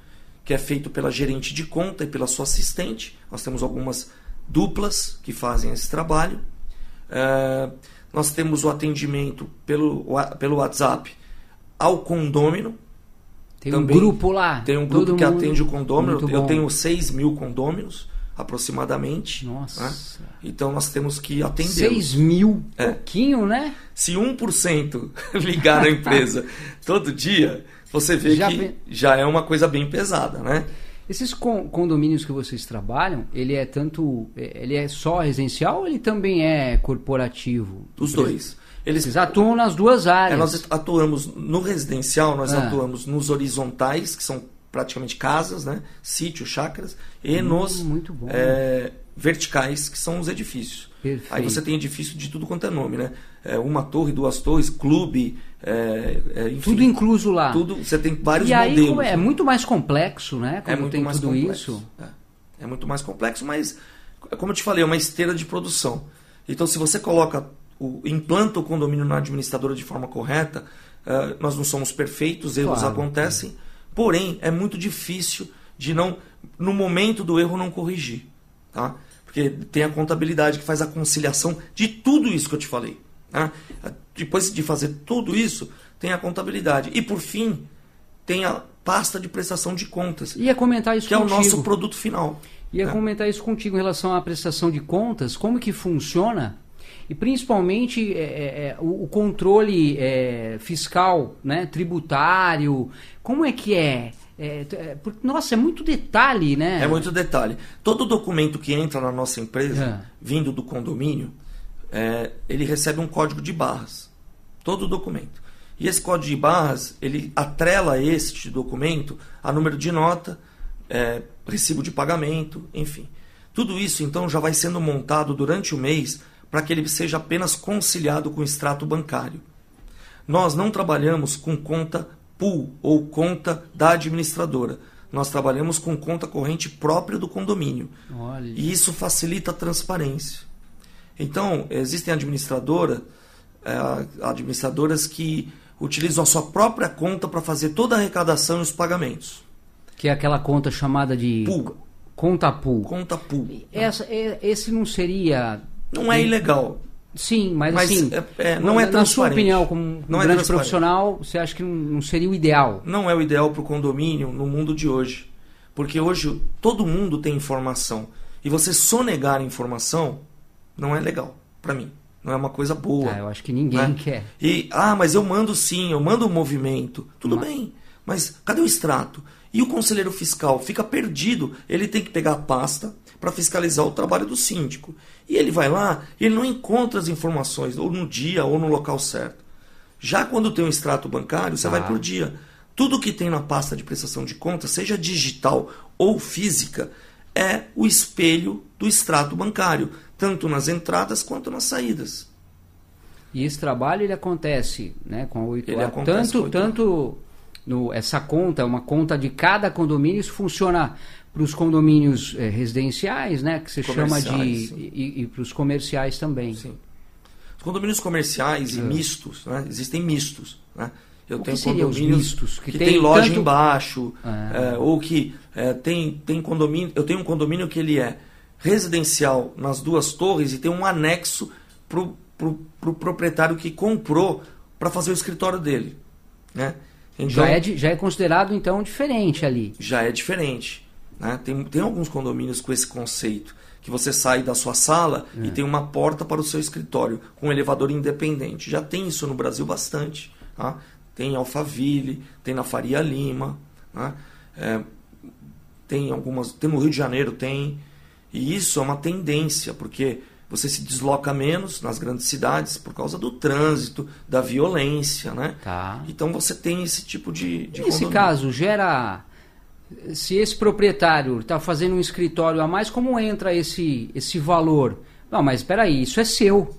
que é feito pela gerente de conta e pela sua assistente. Nós temos algumas duplas que fazem esse trabalho. É, nós temos o atendimento pelo, pelo WhatsApp ao condômino. Tem Também um grupo lá. Tem um grupo que atende o condômino. Eu tenho 6 mil condôminos aproximadamente. Nossa. Né? Então nós temos que atender. 6 mil, é. pouquinho, né? Se 1% ligar na empresa todo dia, você vê já que já é uma coisa bem pesada, né? Esses condomínios que vocês trabalham, ele é tanto, é, ele é só residencial ou ele também é corporativo? Os dois. Eles Vocês atuam nas duas áreas. É, nós atuamos no residencial, nós ah. atuamos nos horizontais, que são praticamente casas, né? sítios, chácaras, e hum, nos é, verticais, que são os edifícios. Perfeito. Aí você tem edifício de tudo quanto é nome, né? É, uma torre, duas torres, clube, é, é, enfim, tudo incluso lá. Tudo, você tem vários e aí, modelos. É, muito mais complexo, né? é muito mais tudo complexo. isso. É. é muito mais complexo, mas como eu te falei, é uma esteira de produção. Então, se você coloca o implanta o condomínio na administradora de forma correta, uh, nós não somos perfeitos, erros claro, acontecem. Porém, é muito difícil de não, no momento do erro, não corrigir. Tá? Porque tem a contabilidade que faz a conciliação de tudo isso que eu te falei. Tá? Depois de fazer tudo isso, tem a contabilidade. E por fim, tem a pasta de prestação de contas. Ia comentar isso Que contigo. é o nosso produto final. Ia né? comentar isso contigo em relação à prestação de contas, como que funciona e principalmente é, é, é, o, controle é, fiscal, né, tributário, como é que é? é, é nossa, é muito detalhe, né? É muito detalhe. Todo documento que entra na nossa empresa, vindo do condomínio, ele recebe um código de barras. Todo documento. E esse código de barras, ele atrela este documento a número de nota, recibo de pagamento, enfim. Tudo isso, então, já vai sendo montado durante o mês para que ele seja apenas conciliado com o extrato bancário. Nós não trabalhamos com conta pool ou conta da administradora. Nós trabalhamos com conta corrente própria do condomínio. Olha. E isso facilita a transparência. Então, existem administradora, é, administradoras que utilizam a sua própria conta para fazer toda a arrecadação e os pagamentos. Que é aquela conta chamada de pool. Conta pool. Conta pool. Essa, esse não seria não é ilegal. Sim, mas, mas assim, é, é, não é Na sua opinião, como não um é grande profissional, você acha que não seria o ideal? Não é o ideal para o condomínio no mundo de hoje. Porque hoje todo mundo tem informação. E você sonegar informação não é legal para mim. Não é uma coisa boa. Ah, eu acho que ninguém né? quer. E, ah, mas eu mando sim, eu mando o um movimento. Tudo mas... bem, mas cadê o extrato? E o conselheiro fiscal fica perdido. Ele tem que pegar a pasta para fiscalizar o trabalho do síndico. E ele vai lá e ele não encontra as informações, ou no dia ou no local certo. Já quando tem um extrato bancário, você ah. vai por dia. Tudo que tem na pasta de prestação de contas, seja digital ou física, é o espelho do extrato bancário, tanto nas entradas quanto nas saídas. E esse trabalho ele acontece né, com a 8A. Tanto, tanto no, essa conta, uma conta de cada condomínio, isso funciona para os condomínios eh, residenciais, né, que se chama de. E, e para os comerciais também. Sim. Os condomínios comerciais e é. mistos, né, existem mistos. Né? Eu o tenho condomínios mistos, que, que tem, tem loja tanto... embaixo, é, ou que é, tem, tem condomínio. Eu tenho um condomínio que ele é residencial nas duas torres e tem um anexo para o pro, pro proprietário que comprou para fazer o escritório dele. Né? Então, já, é, já é considerado então diferente ali. Já é diferente. Né? Tem, tem alguns condomínios com esse conceito que você sai da sua sala é. e tem uma porta para o seu escritório com um elevador independente. Já tem isso no Brasil bastante. Tá? Tem em Alphaville, tem na Faria Lima, né? é, tem algumas, tem no Rio de Janeiro tem. E isso é uma tendência, porque você se desloca menos nas grandes cidades por causa do trânsito, da violência, né? Tá. Então você tem esse tipo de, de Nesse caso, gera se esse proprietário está fazendo um escritório a mais, como entra esse, esse valor? Não, mas espera aí, isso é seu.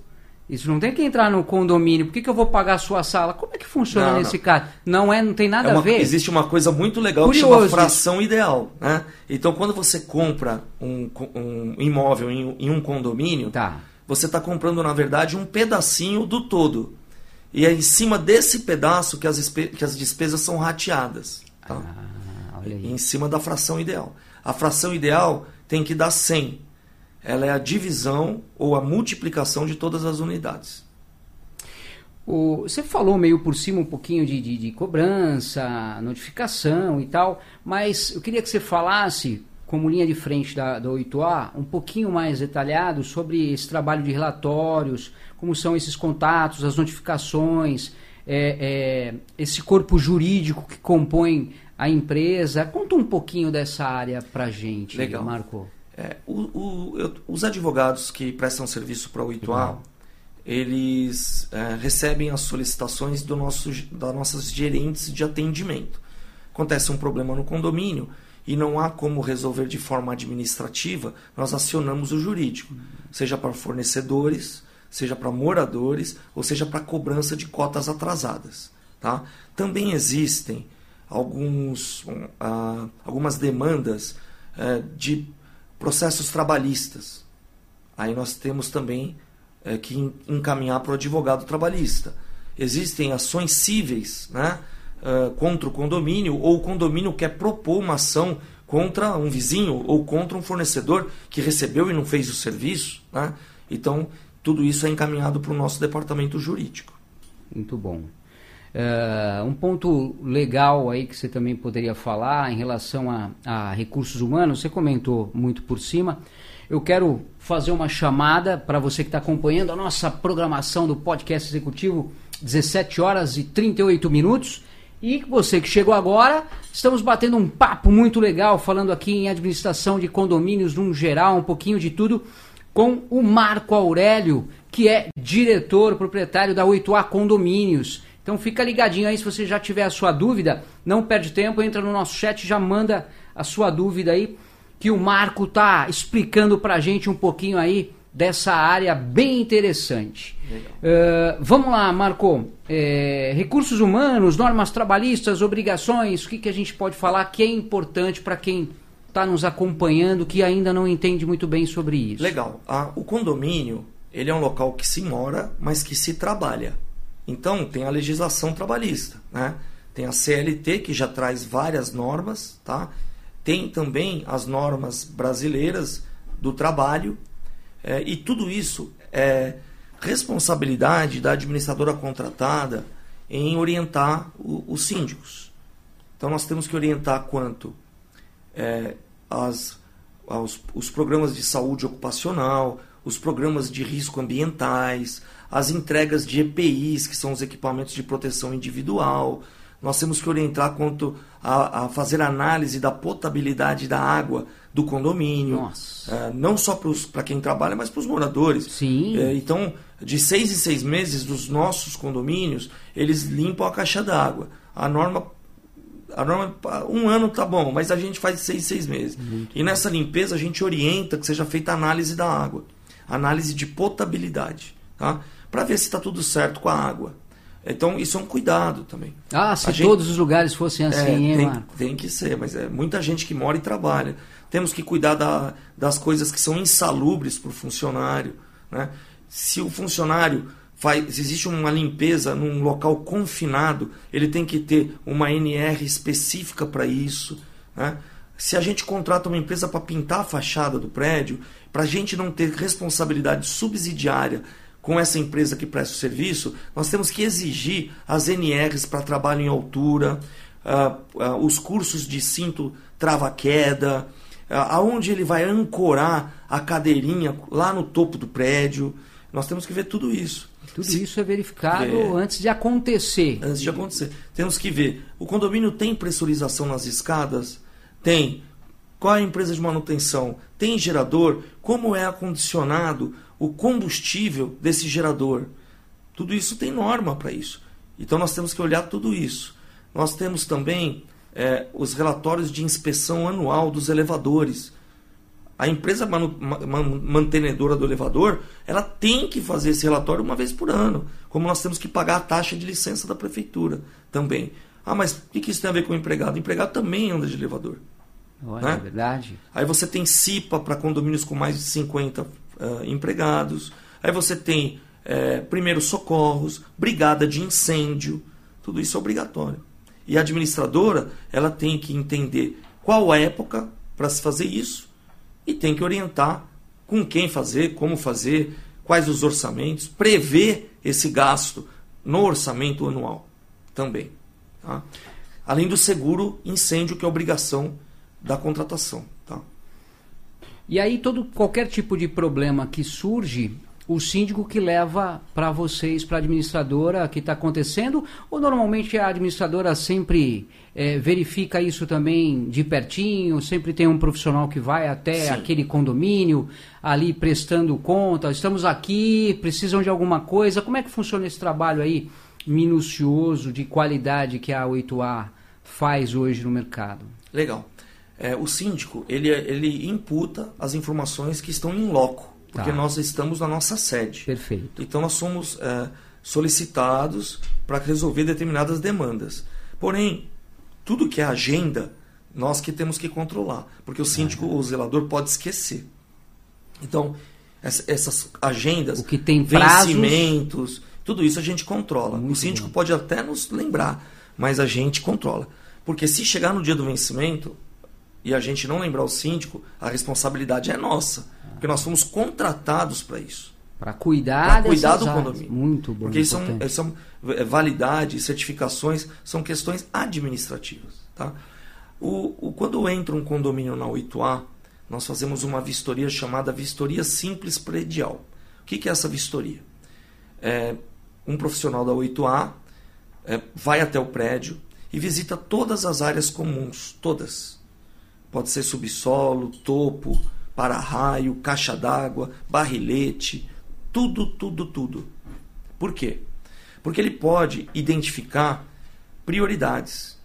Isso não tem que entrar no condomínio. Por que, que eu vou pagar a sua sala? Como é que funciona não, nesse não. caso? Não é, não tem nada é uma, a ver. Existe uma coisa muito legal Curioso. que chama fração ideal. Né? Então, quando você compra um, um imóvel em, em, um condomínio, tá. você está comprando, na verdade, um pedacinho do todo. E é em cima desse pedaço que as, que as despesas são rateadas. Tá? Ah, em cima da fração ideal. A fração ideal tem que dar 100 ela é a divisão ou a multiplicação de todas as unidades. O, você falou meio por cima um pouquinho de, de, de, cobrança, notificação e tal, mas eu queria que você falasse, como linha de frente da, da 8A, um pouquinho mais detalhado sobre esse trabalho de relatórios, como são esses contatos, as notificações, é, é, esse corpo jurídico que compõe a empresa. Conta um pouquinho dessa área para gente, Legal. Marco. É, o, o, os advogados que prestam serviço para o 8A, eles é, recebem as solicitações do nosso, das nossas gerentes de atendimento. Acontece um problema no condomínio e não há como resolver de forma administrativa, nós acionamos o jurídico, seja para fornecedores, seja para moradores, ou seja para cobrança de cotas atrasadas. Tá? Também existem alguns, uh, algumas demandas uh, de processos trabalhistas. Aí nós temos também é, que encaminhar para o advogado trabalhista. Existem ações cíveis né, uh, contra o condomínio, ou o condomínio quer propor uma ação contra um vizinho ou contra um fornecedor que recebeu e não fez o serviço. Né? Então, tudo isso é encaminhado para o nosso departamento jurídico. Muito bom. Uh, um ponto legal aí que você também poderia falar em relação a, a, recursos humanos, você comentou muito por cima. Eu quero fazer uma chamada para você que está acompanhando a nossa programação do podcast executivo, 17 horas e 38 minutos. E você que chegou agora, estamos batendo um papo muito legal, falando aqui em administração de condomínios num geral, um pouquinho de tudo, com o Marco Aurélio, que é diretor proprietário da 8A Condomínios. Então fica ligadinho aí se você já tiver a sua dúvida, não perde tempo, entra no nosso chat, já manda a sua dúvida aí, que o Marco tá explicando pra gente um pouquinho aí dessa área bem interessante. Uh, vamos lá, Marco. É, recursos humanos, normas trabalhistas, obrigações, o que, que a gente pode falar que é importante para quem está nos acompanhando que ainda não entende muito bem sobre isso? Legal. Ah, o condomínio ele é um local que se mora, mas que se trabalha. Então, tem a legislação trabalhista, né? Tem a CLT, que já traz várias normas, tá? Tem também as normas brasileiras do trabalho, é, e tudo isso é responsabilidade da administradora contratada em orientar o, os síndicos. Então, nós temos que orientar quanto é, as, aos, os programas de saúde ocupacional, os programas de risco ambientais, as entregas de EPIs, que são os equipamentos de proteção individual. Nós temos que orientar quanto a, a fazer análise da potabilidade da água do condomínio. É, não só para quem trabalha, mas para os moradores. Sim. É, então, de seis em seis meses, dos nossos condomínios, eles limpam a caixa d'água. A norma a norma, um ano tá bom, mas a gente faz seis, seis meses. Muito e nessa limpeza a gente orienta que seja feita análise da água, análise de potabilidade, tá? Para ver se está tudo certo com a água. Então isso é um cuidado também. Ah, se todos os lugares fossem assim, é, hein, tem? Tem que ser, mas é muita gente que mora e trabalha. Temos que cuidar da, das coisas que são insalubres para o funcionário. Né? Se o funcionário faz, se existe uma limpeza num local confinado, ele tem que ter uma NR específica para isso. Né? Se a gente contrata uma empresa para pintar a fachada do prédio, para a gente não ter responsabilidade subsidiária com essa empresa que presta o serviço, nós temos que exigir as NRs para trabalho em altura, uh, uh, os cursos de cinto trava-queda, uh, aonde ele vai ancorar a cadeirinha lá no topo do prédio. Nós temos que ver tudo isso. Tudo Se, isso é verificado é, antes de acontecer. Antes de acontecer. Temos que ver. O condomínio tem pressurização nas escadas? Tem. Qual é a empresa de manutenção? Tem gerador? Como é acondicionado? O combustível desse gerador. Tudo isso tem norma para isso. Então nós temos que olhar tudo isso. Nós temos também é, os relatórios de inspeção anual dos elevadores. A empresa manu, man, mantenedora do elevador, ela tem que fazer esse relatório uma vez por ano, como nós temos que pagar a taxa de licença da prefeitura também. Ah, mas o que isso tem a ver com o empregado? O empregado também anda de elevador. Olha, né? é verdade. Aí você tem CIPA para condomínios com mais de 50 uh, empregados. Aí você tem é, primeiros socorros, brigada de incêndio, tudo isso é obrigatório. E a administradora ela tem que entender qual a época para se fazer isso e tem que orientar com quem fazer, como fazer, quais os orçamentos, prever esse gasto no orçamento anual também. Tá? Além do seguro incêndio, que é obrigação da contratação. E aí todo qualquer tipo de problema que surge, o síndico que leva para vocês, para a administradora, que está acontecendo, ou normalmente a administradora sempre é, verifica isso também de pertinho, sempre tem um profissional que vai até Sim. aquele condomínio, ali prestando conta, estamos aqui, precisam de alguma coisa, como é que funciona esse trabalho aí minucioso, de qualidade que a 8A faz hoje no mercado? Legal é, o síndico ele, ele imputa as informações que estão em loco, porque tá. nós estamos na nossa sede. Perfeito. Então nós somos é, solicitados para resolver determinadas demandas. Porém, tudo que é agenda, nós que temos que controlar, porque o síndico, ah. o zelador, pode esquecer. Então, essas agendas, o que tem prazos... vencimentos, tudo isso a gente controla. Muito o síndico bom. pode até nos lembrar, mas a gente controla. Porque se chegar no dia do vencimento, e a gente não lembrar o síndico, a responsabilidade é nossa. Porque nós fomos contratados para isso. Para cuidar, pra cuidar do condomínio. Muito bom. Porque são, são é, validade, certificações, são questões administrativas. Tá? O, o, quando entra um condomínio na 8A, nós fazemos uma vistoria chamada Vistoria Simples Predial. O que, que é essa vistoria? É, um profissional da 8A é, vai até o prédio e visita todas as áreas comuns, todas Pode ser subsolo, topo, para-raio, caixa d'água, barrilete, tudo, tudo, tudo. Por quê? Porque ele pode identificar prioridades.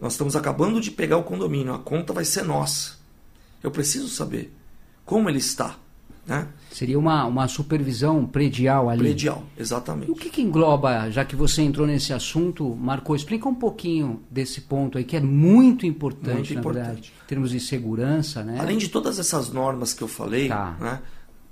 Nós estamos acabando de pegar o condomínio, a conta vai ser nossa. Eu preciso saber como ele está. Né? Seria uma, uma supervisão predial ali. Predial, exatamente. O que, que, engloba, já que você entrou nesse assunto, Marco, explica um pouquinho desse ponto aí, que é muito importante, muito na importante. verdade, em termos de segurança. Né? Além de todas essas normas que eu falei, tá. né,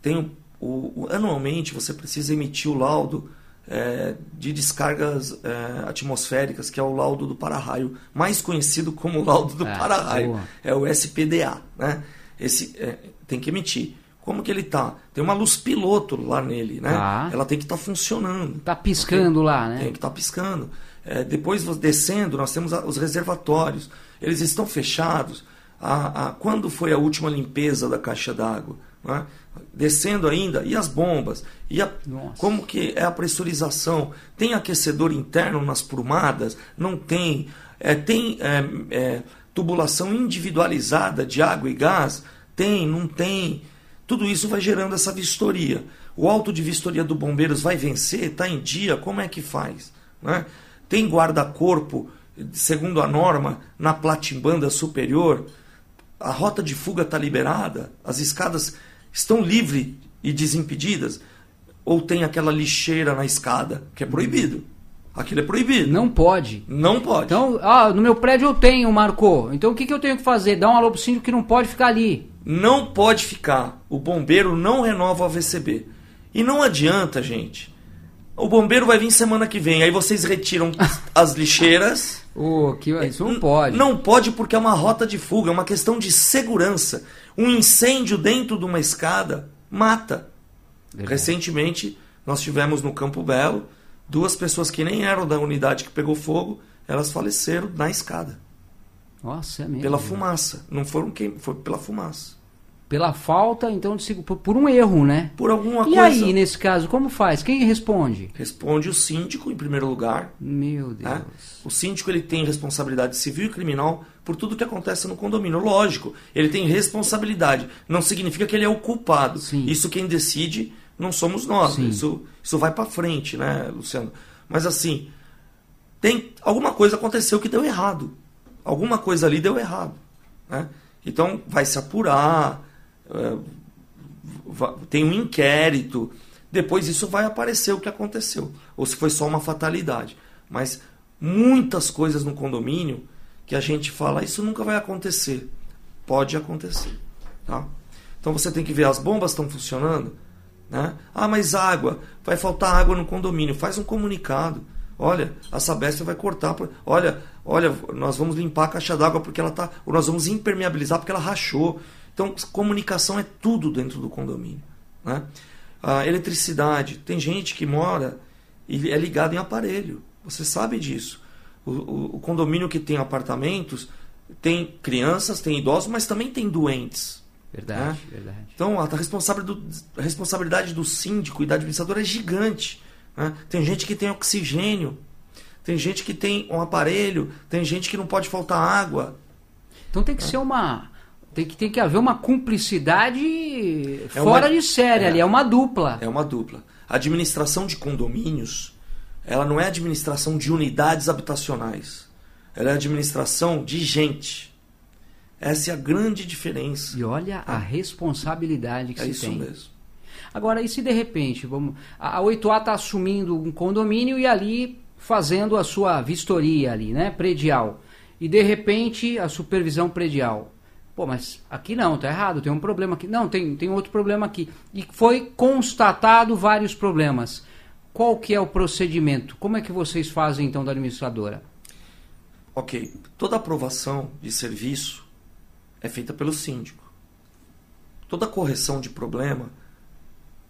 tem o, o, anualmente você precisa emitir o laudo é, de descargas é, atmosféricas, que é o laudo do para-raio, mais conhecido como laudo do é, para-raio. É o SPDA. Né? Esse, é, tem que emitir. Como que ele tá? Tem uma luz piloto lá nele, né? Ah. Ela tem que estar tá funcionando. Tá piscando lá, né? Tem que estar tá piscando. É, depois, descendo, nós temos os reservatórios. Eles estão fechados. A, a, quando foi a última limpeza da caixa d'água? Né? Descendo ainda, e as bombas? E a, como que é a pressurização? Tem aquecedor interno nas prumadas? Não tem. É, tem é, é, tubulação individualizada de água e gás? Tem, não tem. Tudo isso vai gerando essa vistoria. O auto de vistoria do Bombeiros vai vencer? Está em dia? Como é que faz? Né? Tem guarda-corpo segundo a norma, na platimbanda superior, a rota de fuga está liberada, as escadas estão livres e desimpedidas, ou tem aquela lixeira na escada, que é proibido. Aquilo é proibido. Não pode. Não pode. Então, ah, no meu prédio eu tenho, Marcou. Então o que, que eu tenho que fazer? Dar um alô pro síndico que não pode ficar ali. Não pode ficar. O bombeiro não renova o AVCB. E não adianta, gente. O bombeiro vai vir semana que vem. Aí vocês retiram as lixeiras. Oh, que, isso não pode. Não pode porque é uma rota de fuga, é uma questão de segurança. Um incêndio dentro de uma escada mata. Verdade. Recentemente, nós tivemos no Campo Belo duas pessoas que nem eram da unidade que pegou fogo, elas faleceram na escada. Nossa, é mesmo. Pela fumaça. Não foram quem, foi pela fumaça. Pela falta, então, de, por, um erro, né? Por alguma e coisa. E aí, nesse caso, como faz? Quem responde? Responde o síndico, em primeiro lugar. Meu Deus. Né? O síndico ele tem responsabilidade civil e criminal por tudo que acontece no condomínio. Lógico, ele tem responsabilidade. Não significa que ele é o culpado. Sim. Isso quem decide não somos nós. Isso, isso vai para frente, né, Luciano? Mas assim, tem alguma coisa aconteceu que deu errado. Alguma coisa ali deu errado. Né? Então vai se apurar tem um inquérito, depois isso vai aparecer o que aconteceu, ou se foi só uma fatalidade. Mas muitas coisas no condomínio que a gente fala, isso nunca vai acontecer. Pode acontecer. Tá? Então você tem que ver, as bombas estão funcionando? Né? Ah, mas água, vai faltar água no condomínio. Faz um comunicado. Olha, a Sabesp vai cortar. Olha, olha, nós vamos limpar a caixa d'água porque ela tá. Ou nós vamos impermeabilizar porque ela rachou. Então, comunicação é tudo dentro do condomínio. Né? A eletricidade, tem gente que mora e é ligado em aparelho. Você sabe disso. O, o, o condomínio que tem apartamentos tem crianças, tem idosos, mas também tem doentes. Verdade, né? verdade. Então, a responsabilidade do, a responsabilidade do síndico e da administradora é gigante. Né? Tem gente que tem oxigênio, tem gente que tem um aparelho, tem gente que não pode faltar água. Então tem que né? ser uma tem que, tem que haver uma cumplicidade é fora uma, de série é, ali, é uma dupla. É uma dupla. A administração de condomínios, ela não é administração de unidades habitacionais. Ela é administração de gente. Essa é a grande diferença. E olha a é. responsabilidade que é se isso tem. mesmo. Agora, e se de repente, vamos, a 8A está assumindo um condomínio e ali fazendo a sua vistoria ali, né, predial. E de repente a supervisão predial Pô, mas aqui não, tá errado, tem um problema aqui. Não, tem, tem outro problema aqui. E foi constatado vários problemas. Qual que é o procedimento? Como é que vocês fazem então da administradora? Ok, toda aprovação de serviço é feita pelo síndico. Toda correção de problema,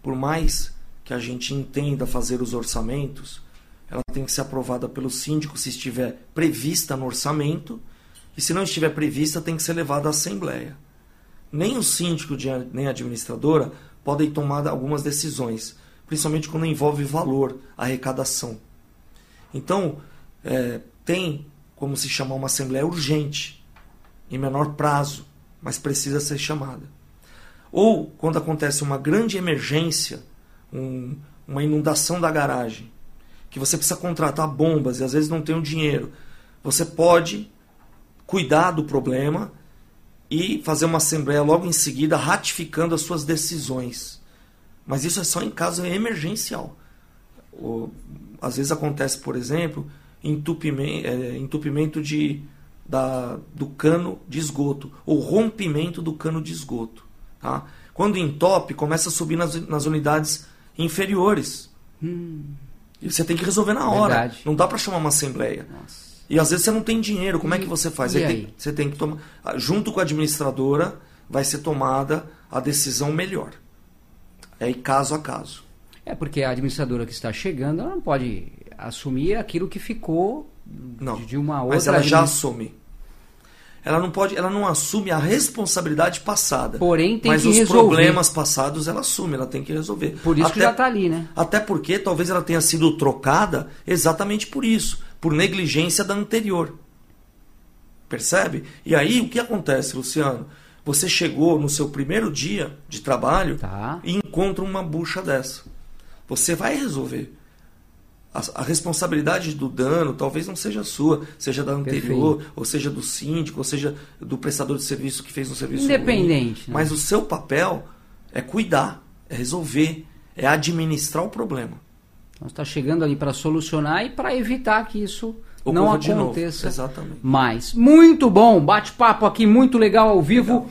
por mais que a gente entenda fazer os orçamentos, ela tem que ser aprovada pelo síndico se estiver prevista no orçamento e se não estiver prevista, tem que ser levada à Assembleia. Nem o síndico nem a administradora podem tomar algumas decisões, principalmente quando envolve valor, arrecadação. Então, é, tem como se chamar uma Assembleia urgente, em menor prazo, mas precisa ser chamada. Ou quando acontece uma grande emergência, um, uma inundação da garagem, que você precisa contratar bombas e às vezes não tem o dinheiro, você pode cuidar do problema e fazer uma assembleia logo em seguida ratificando as suas decisões. Mas isso é só em caso emergencial. Ou, às vezes acontece, por exemplo, entupimento, é, entupimento de, da, do cano de esgoto ou rompimento do cano de esgoto. Tá? Quando entope, começa a subir nas, nas unidades inferiores. Hum. E você tem que resolver na hora. Verdade. Não dá para chamar uma assembleia. Nossa. E às vezes você não tem dinheiro, como é que você faz? Você tem, você tem que tomar. Ah, junto com a administradora, vai ser tomada a decisão melhor. É caso a caso. É porque a administradora que está chegando ela não pode assumir aquilo que ficou não, de uma outra. Mas ela já assume. Ela não pode, ela não assume a responsabilidade passada. Porém, tem mas que os resolver. problemas passados ela assume, ela tem que resolver. Por isso até, que já está ali, né? Até porque talvez ela tenha sido trocada exatamente por isso por negligência da anterior. Percebe? E aí o que acontece, Luciano? Você chegou no seu primeiro dia de trabalho tá. e encontra uma bucha dessa. Você vai resolver. a, a, responsabilidade do dano talvez não seja sua, seja da anterior, Perfeito. ou seja do síndico, ou seja do prestador de serviço que fez um serviço Independente. Ruim. Né? Mas o seu papel é cuidar, é resolver, é administrar o problema. Então está chegando ali para solucionar e para evitar que isso Ocorra não aconteça Exatamente. mais. Muito bom, bate-papo aqui muito legal ao vivo.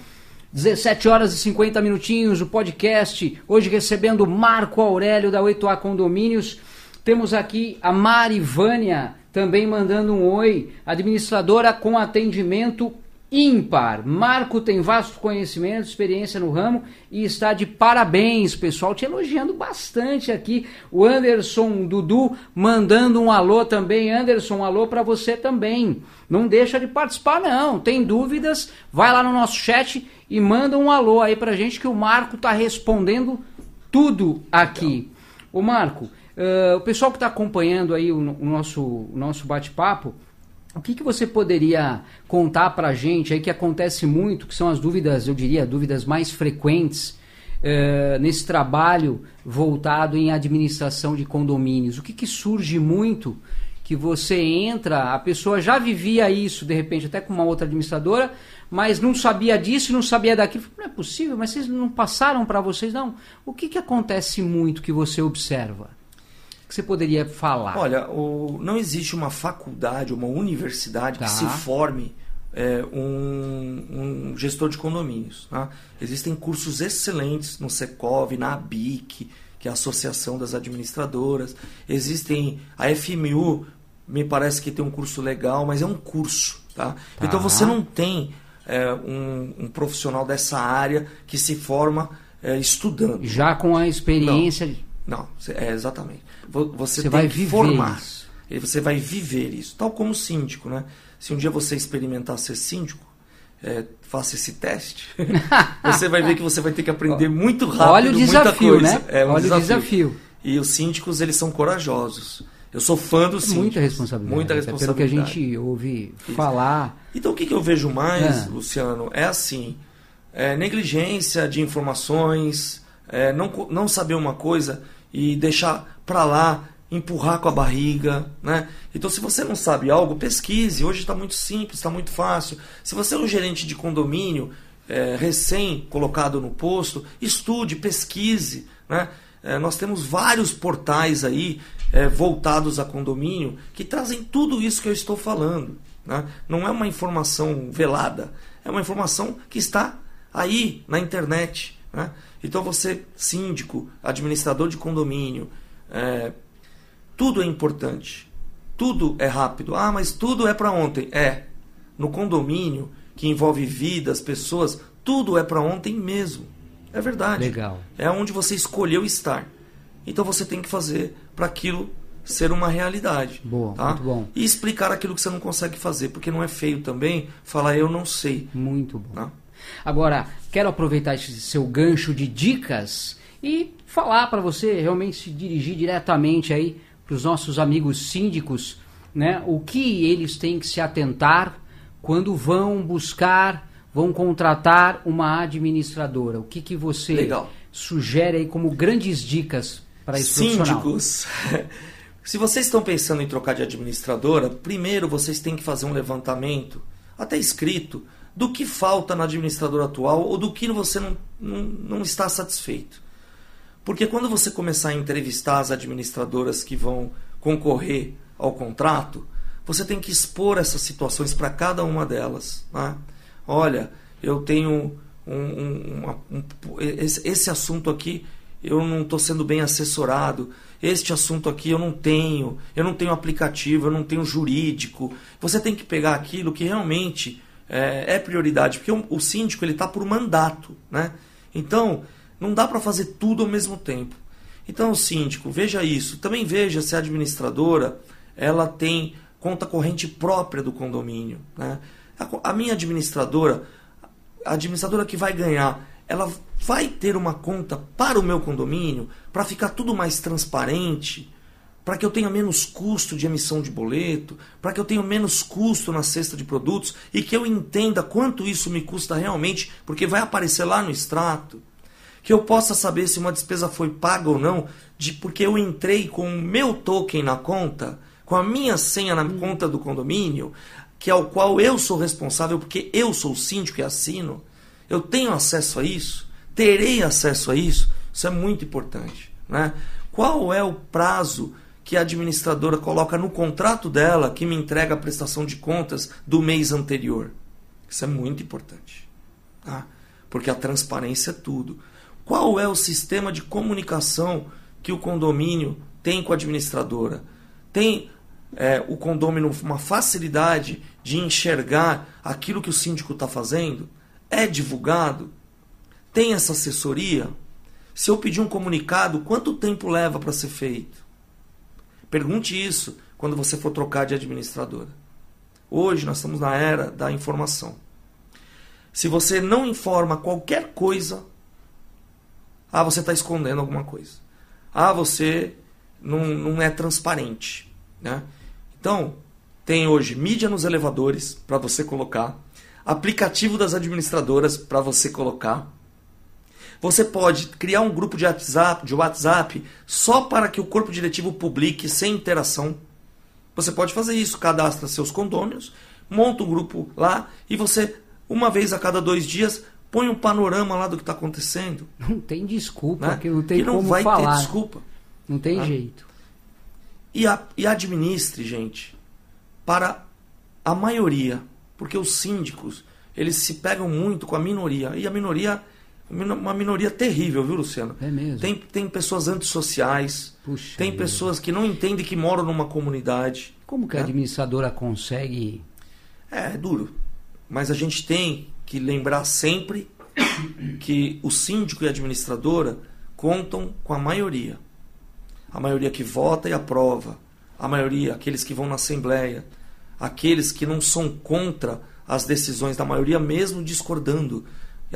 17 horas e 50 minutinhos, o podcast. Hoje recebendo Marco Aurélio da 8A Condomínios. Temos aqui a Marivânia também mandando um oi, administradora com atendimento ímpar. Marco tem vasto conhecimento, experiência no ramo e está de parabéns, pessoal, te elogiando bastante aqui. O Anderson Dudu mandando um alô também. Anderson, um alô para você também. Não deixa de participar não. Tem dúvidas? Vai lá no nosso chat e manda um alô aí pra gente que o Marco tá respondendo tudo aqui. O Marco, uh, o pessoal que está acompanhando aí o, o nosso, o nosso bate-papo, o que, que você poderia contar para a gente aí que acontece muito, que são as dúvidas, eu diria, dúvidas mais frequentes uh, nesse trabalho voltado em administração de condomínios? O que, que surge muito que você entra, a pessoa já vivia isso, de repente, até com uma outra administradora, mas não sabia disso, não sabia daquilo. Não é possível, mas vocês não passaram para vocês, não. O que, que acontece muito que você observa? Que você poderia falar? Olha, o, não existe uma faculdade, uma universidade Tá. que se forme é, um, um gestor de condomínios. tá? Existem cursos excelentes no Secov, na ABIC, que é a Associação das Administradoras. Existem a FMU, me parece que tem um curso legal, mas é um curso. Tá? Tá. Então você não tem é, um, um profissional dessa área que se forma é, estudando. Já com a experiência. Não, cê- é exatamente. Vo- Você, Você tem vai formar. isso. E você vai viver isso. Tal como síndico, né? Se um dia você experimentar ser síndico, é, faça esse teste. você vai ver que você vai ter que aprender muito rápido. Olha o desafio, muita coisa. né? É um Olha o desafio. desafio. E os síndicos, eles são corajosos. Eu sou fã dos síndicos. Muita responsabilidade. Muita até Pelo que a responsabilidade. gente ouve falar. Então o que, que eu vejo mais, É. Luciano, é assim, é, negligência de informações, é, não, não saber uma coisa e deixar pra lá, empurrar com a barriga, né? Então se você não sabe algo, pesquise. Hoje está muito simples, está muito fácil. Se você é um gerente de condomínio é, recém colocado no posto, estude, pesquise, né? É, nós temos vários portais aí é, voltados a condomínio que trazem tudo isso que eu estou falando. né? Não é uma informação velada, é uma informação que está aí na internet. né? Então você, síndico, administrador de condomínio, é, tudo é importante, tudo é rápido. Ah, mas tudo é para ontem. É. No condomínio, que envolve vidas, pessoas, tudo é para ontem mesmo. É verdade. Legal. É onde você escolheu estar. Então você tem que fazer para aquilo ser uma realidade. Boa, tá? muito bom. E explicar aquilo que você não consegue fazer, porque não é feio também falar eu não sei. Muito bom. Tá? Agora, quero aproveitar esse seu gancho de dicas e falar para você realmente se dirigir diretamente aí para os nossos amigos síndicos, né? O que eles têm que se atentar quando vão buscar, vão contratar uma administradora. O que que você Legal. sugere aí como grandes dicas para esse? Síndicos. Se vocês estão pensando em trocar de administradora, primeiro vocês têm que fazer um levantamento, até escrito, do que falta na administradora atual ou do que você não, não, não está satisfeito. Porque quando você começar a entrevistar as administradoras que vão concorrer ao contrato, você tem que expor essas situações para cada uma delas. né? Olha, eu tenho um, um- um- esse, esse assunto aqui eu não estou sendo bem assessorado. Este assunto aqui eu não tenho, eu não tenho aplicativo, eu não tenho jurídico. Você tem que pegar aquilo que realmente é, é prioridade, porque o, o síndico ele está por mandato, né? Então não dá para fazer tudo ao mesmo tempo. Então, síndico, veja isso. Também veja se a administradora ela tem conta corrente própria do condomínio. Né? A, a minha administradora, a administradora que vai ganhar, ela vai ter uma conta para o meu condomínio para ficar tudo mais transparente, para que eu tenha menos custo de emissão de boleto, para que eu tenha menos custo na cesta de produtos e que eu entenda quanto isso me custa realmente, porque vai aparecer lá no extrato. Que eu possa saber se uma despesa foi paga ou não, de porque eu entrei com o meu token na conta, com a minha senha na conta do condomínio, que é o qual eu sou responsável, porque eu sou o síndico e assino. Eu tenho acesso a isso, terei acesso a isso. Isso é muito importante. Né? Qual é o prazo que a administradora coloca no contrato dela que me entrega a prestação de contas do mês anterior? Isso é muito importante. Tá? Porque a transparência é tudo. Qual é o sistema de comunicação que o condomínio tem com a administradora? Tem é, o condomínio uma facilidade de enxergar aquilo que o síndico está fazendo? É divulgado? Tem essa assessoria? Se eu pedir um comunicado, quanto tempo leva para ser feito? Pergunte isso quando você for trocar de administradora. Hoje nós estamos na era da informação. Se você não informa qualquer coisa, ah, você está escondendo alguma coisa. Ah, você não, não é transparente. Né? Então, tem hoje mídia nos elevadores para você colocar, aplicativo das administradoras para você colocar. Você pode criar um grupo de WhatsApp, de WhatsApp só para que o corpo diretivo publique sem interação. Você pode fazer isso, cadastra seus condôminos, monta um grupo lá e você, uma vez a cada dois dias, põe um panorama lá do que está acontecendo. Não tem desculpa, né? que não tem e não como vai falar. ter desculpa. Não tem né? jeito. E, a, e administre, gente, para a maioria, porque os síndicos eles se pegam muito com a minoria e a minoria uma minoria terrível, viu, Luciano? É mesmo. Tem, tem pessoas antissociais, Puxa tem Deus. pessoas que não entendem que moram numa comunidade. Como que né? a administradora consegue? É, é duro. Mas a gente tem que lembrar sempre que o síndico e a administradora contam com a maioria. A maioria que vota e aprova. A maioria, aqueles que vão na Assembleia. Aqueles que não são contra as decisões da maioria, mesmo discordando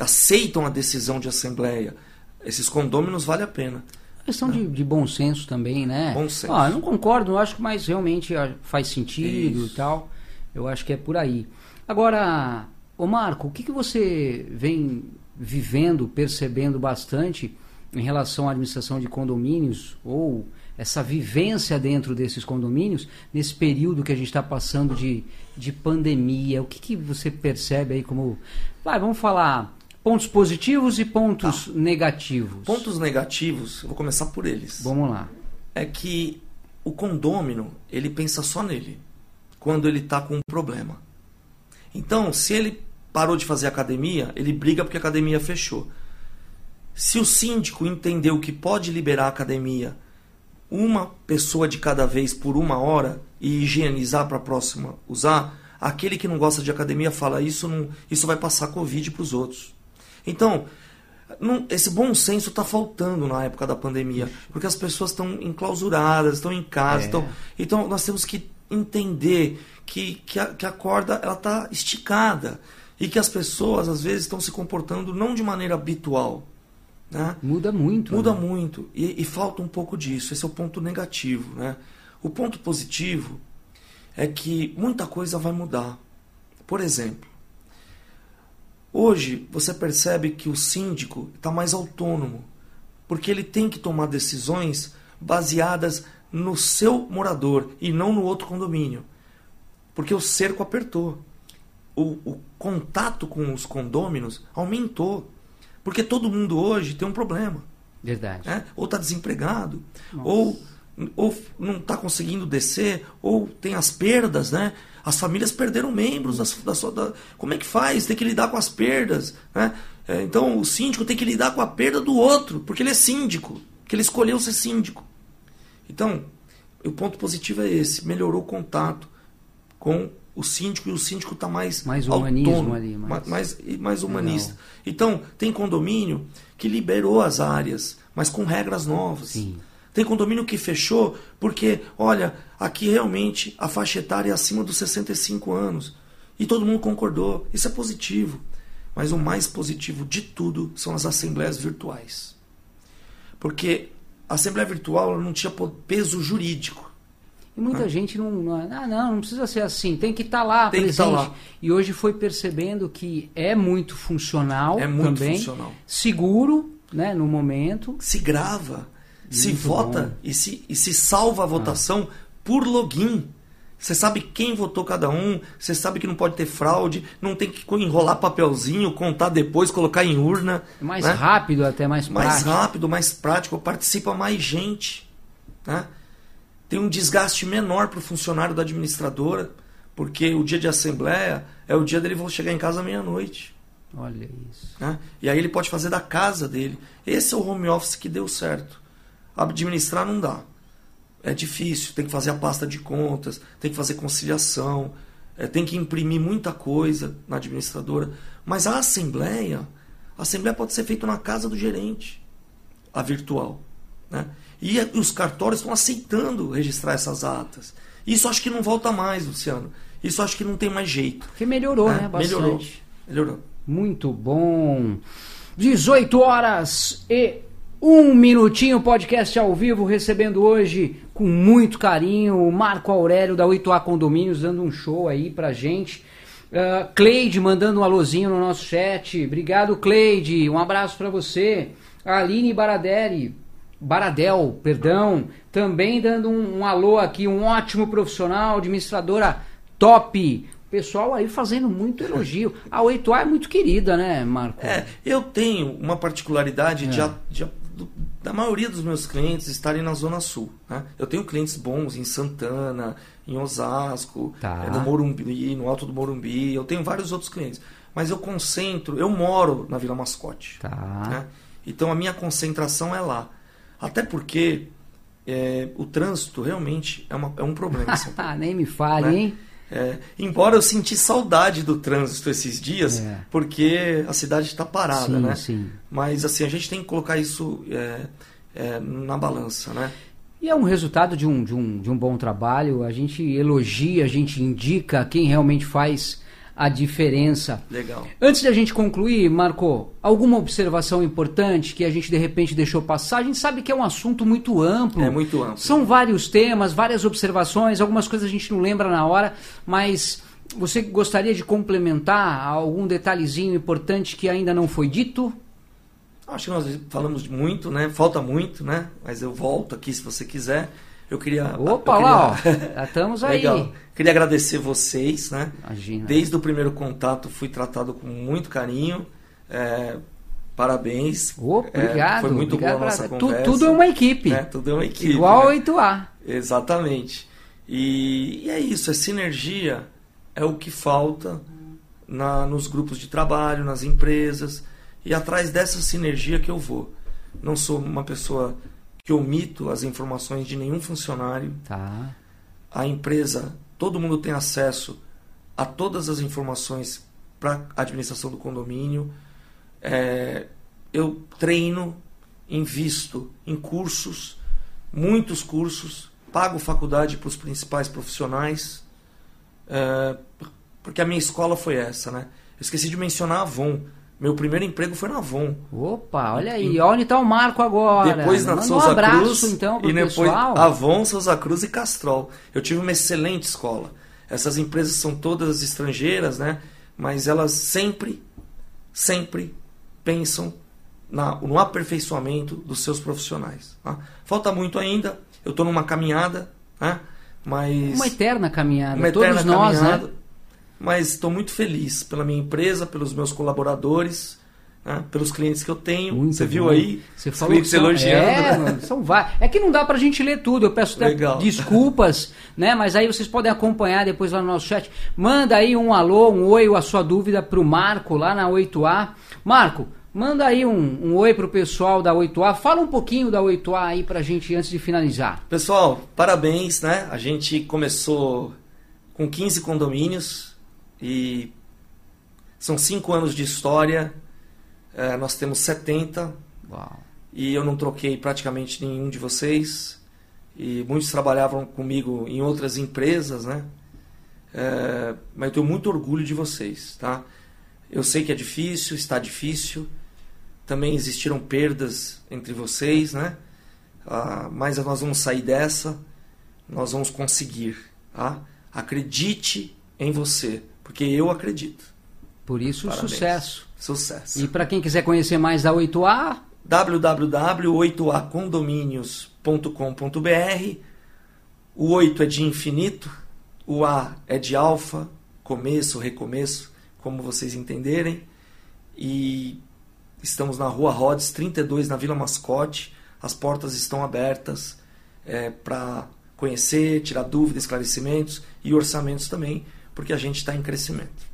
aceitam a decisão de assembleia. Esses condôminos vale a pena. Questão né? de, de, bom senso também, né? Bom senso. Ah, eu não concordo, eu acho que mas realmente faz sentido Isso. e tal. Eu acho que é por aí. Agora, ô Marco, o que, que você vem vivendo, percebendo bastante em relação à administração de condomínios ou essa vivência dentro desses condomínios nesse período que a gente está passando de, de pandemia? O que, que você percebe aí como. Vai, vamos falar Pontos positivos e pontos tá. negativos. Pontos negativos, eu vou começar por eles. Vamos lá. É que o condômino, ele pensa só nele, quando ele está com um problema. Então, se ele parou de fazer academia, ele briga porque a academia fechou. Se o síndico entendeu que pode liberar a academia uma pessoa de cada vez por uma hora e higienizar para a próxima usar, aquele que não gosta de academia fala isso não, isso vai passar covid para os outros. Então, não, esse bom senso está faltando na época da pandemia, porque as pessoas estão enclausuradas, estão em casa. É. Tão, então, nós temos que entender que, que, a, que a corda está esticada e que as pessoas, às vezes, estão se comportando não de maneira habitual. Né? Muda muito. Muda né? muito. E, e falta um pouco disso. Esse é o ponto negativo. Né? O ponto positivo é que muita coisa vai mudar. Por exemplo, Hoje você percebe que o síndico está mais autônomo, porque ele tem que tomar decisões baseadas no seu morador e não no outro condomínio. Porque o cerco apertou. O, o contato com os condôminos aumentou. Porque todo mundo hoje tem um problema. Verdade. Né? Ou está desempregado, Nossa. ou, ou não está conseguindo descer, ou tem as perdas, né? As famílias perderam membros da, da sua. Da, como é que faz? Tem que lidar com as perdas. Né? É, então o síndico tem que lidar com a perda do outro, porque ele é síndico, que ele escolheu ser síndico. Então, o ponto positivo é esse: melhorou o contato com o síndico e o síndico está mais mais humanismo autônomo, ali, mais, mais, mais humanista. Legal. Então, tem condomínio que liberou as áreas, mas com regras novas. Sim. Tem condomínio que fechou porque, olha, aqui realmente a faixa etária é acima dos 65 anos. E todo mundo concordou. Isso é positivo. Mas o mais positivo de tudo são as assembleias virtuais. Porque a assembleia virtual não tinha peso jurídico. E muita ah. gente não, não. Ah, não, não precisa ser assim. Tem que estar tá lá tem presente. Que tá lá. E hoje foi percebendo que é muito funcional é muito também. Funcional. Seguro né, no momento. Se grava, se Muito vota bom. e se, e se salva a votação por login. Você sabe quem votou cada um, você sabe que não pode ter fraude, não tem que enrolar papelzinho, contar depois, colocar em urna. É Mais né? rápido, até mais, mais prático. rápido, mais prático, participa mais gente. Né? Tem um desgaste menor para o funcionário da administradora, porque o dia de assembleia é o dia dele chegar em casa à meia-noite. Olha isso. Né? E aí ele pode fazer da casa dele. Esse é o home office que deu certo. Administrar não dá. É difícil, tem que fazer a pasta de contas, tem que fazer conciliação, é, tem que imprimir muita coisa na administradora. Mas a assembleia, a assembleia pode ser feita na casa do gerente, a virtual. Né? E os cartórios estão aceitando registrar essas atas. Isso acho que não volta mais, Luciano. Isso acho que não tem mais jeito. Porque melhorou, É, né? Bastante. melhorou. Melhorou. Muito bom. 18 horas e um minutinho, podcast ao vivo, recebendo hoje com muito carinho o Marco Aurélio da 8A Condomínios, dando um show aí pra gente. Uh, Cleide mandando um alôzinho no nosso chat. Obrigado, Cleide. Um abraço pra você. A Aline Baradelli. Baradel, perdão, também dando um, um alô aqui, um ótimo profissional, administradora top. Pessoal aí fazendo muito elogio. A 8A é muito querida, né, Marco? É, eu tenho uma particularidade de É. de a- do- da maioria dos meus clientes estarem na Zona Sul. né? Eu tenho clientes bons em Santana, em Osasco, Tá. eh, no Morumbi, no Alto do Morumbi. Eu tenho vários outros clientes. Mas eu concentro, eu moro na Vila Mascote. Tá. né? Então a minha concentração é lá. Até porque eh, o trânsito realmente é, uma- é um problema. Ah, nem me fale, Né? hein? É, embora eu senti saudade do trânsito esses dias, É. porque a cidade está parada, sim, né? sim. Mas assim, a gente tem que colocar isso é, é, na balança, né? E é um resultado de um, de, um, de um bom trabalho. A gente elogia, a gente indica quem realmente faz a diferença. Legal. Antes de a gente concluir, Marco, alguma observação importante que a gente de repente deixou passar? A gente sabe que é um assunto muito amplo. É muito amplo. São vários temas, várias observações, algumas coisas a gente não lembra na hora, mas você gostaria de complementar algum detalhezinho importante que ainda não foi dito? Acho que nós falamos muito, né? Falta muito, né? Mas eu volto aqui se você quiser. Eu queria. Opa, eu lá, ó. queria- estamos aí. Legal. Queria agradecer vocês, né? Imagina. Desde o primeiro contato fui tratado com muito carinho. É, parabéns. Opa, É, obrigado. foi muito obrigado boa a nossa pra- tu- conversa. tudo é uma equipe. né? Tudo é uma equipe. Igual né? 8A. Exatamente. E, e é isso, a sinergia é o que falta na, nos grupos de trabalho, nas empresas. E atrás dessa sinergia que eu vou. Não sou uma pessoa que omito as informações de nenhum funcionário. Tá. A empresa, todo mundo tem acesso a todas as informações para a administração do condomínio. É, eu treino, invisto em cursos, muitos cursos, pago faculdade para os principais profissionais, é, porque a minha escola foi essa, né? Eu esqueci de mencionar a Avon. Meu primeiro emprego foi na Avon. Opa, olha aí. Olha onde tá o Marco agora. Depois na Manda Souza um abraço Cruz então pro e depois pessoal. Avon, Souza Cruz e Castrol. Eu tive uma excelente escola. Essas empresas são todas estrangeiras, né? Mas elas sempre, sempre pensam na- no aperfeiçoamento dos seus profissionais. tá? Falta muito ainda. Eu estou numa caminhada, né? Mas Uma eterna caminhada. uma Todos eterna nós, caminhada. né? Mas estou muito feliz pela minha empresa, pelos meus colaboradores, né? pelos clientes que eu tenho. Muito Você viu bom. aí? Você Os falou clientes são, elogiando. é, mano, são vários. É que não dá pra gente ler tudo. Eu peço desculpas, né? Mas aí vocês podem acompanhar depois lá no nosso chat. Manda aí um alô, um oi ou a sua dúvida pro Marco lá na 8A. Marco, manda aí um, um oi pro pessoal da 8A. Fala um pouquinho da 8A aí pra gente antes de finalizar. Pessoal, parabéns, né? A gente começou com 15 condomínios e são 5 anos de história. É, nós temos 70 Uau. e eu não troquei praticamente nenhum de vocês. E muitos trabalhavam comigo em outras empresas, né? É, mas eu tenho muito orgulho de vocês, tá? Eu sei que é difícil, está difícil. Também existiram perdas entre vocês, né? Ah, mas nós vamos sair dessa, nós vamos conseguir, tá? Acredite em você, porque eu acredito. Por isso, Parabéns. sucesso. Sucesso. E para quem quiser conhecer mais da 8A, www.8acondomínios.com.br. O 8 é de infinito, o A é de alfa, começo, recomeço, como vocês entenderem. E estamos na Rua Rhodes 32, na Vila Mascote. As portas estão abertas é, para conhecer, tirar dúvidas, esclarecimentos e orçamentos também, porque a gente está em crescimento.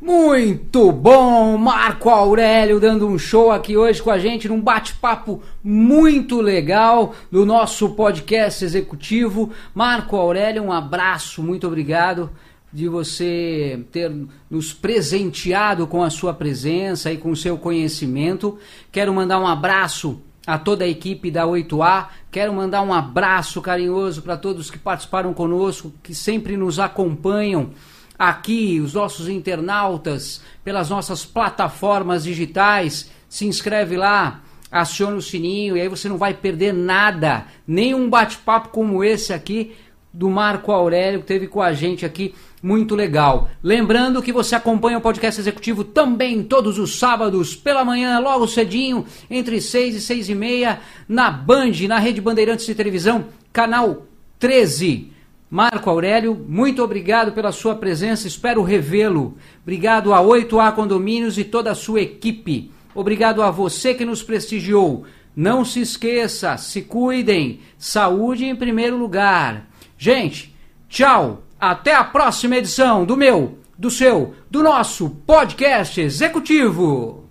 Muito bom, Marco Aurélio dando um show aqui hoje com a gente num bate-papo muito legal no nosso podcast executivo. Marco Aurélio, um abraço, muito obrigado de você ter nos presenteado com a sua presença e com o seu conhecimento. Quero mandar um abraço a toda a equipe da 8A. Quero mandar um abraço carinhoso para todos que participaram conosco, que sempre nos acompanham aqui, os nossos internautas, pelas nossas plataformas digitais. Se inscreve lá, aciona o sininho e aí você não vai perder nada, nem um bate-papo como esse aqui do Marco Aurélio que teve com a gente aqui, muito legal. Lembrando que você acompanha o podcast executivo também todos os sábados pela manhã, logo cedinho, entre 6 e 6 e meia, na Band, na Rede Bandeirantes de Televisão, canal 13. Marco Aurélio, muito obrigado pela sua presença, espero revê-lo. Obrigado a 8A Condomínios e toda a sua equipe. Obrigado a você que nos prestigiou. Não se esqueça, se cuidem. Saúde em primeiro lugar. Gente, tchau. Até a próxima edição do meu, do seu, do nosso podcast executivo.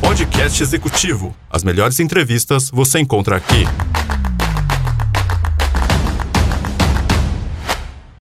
Podcast Executivo. As melhores entrevistas você encontra aqui.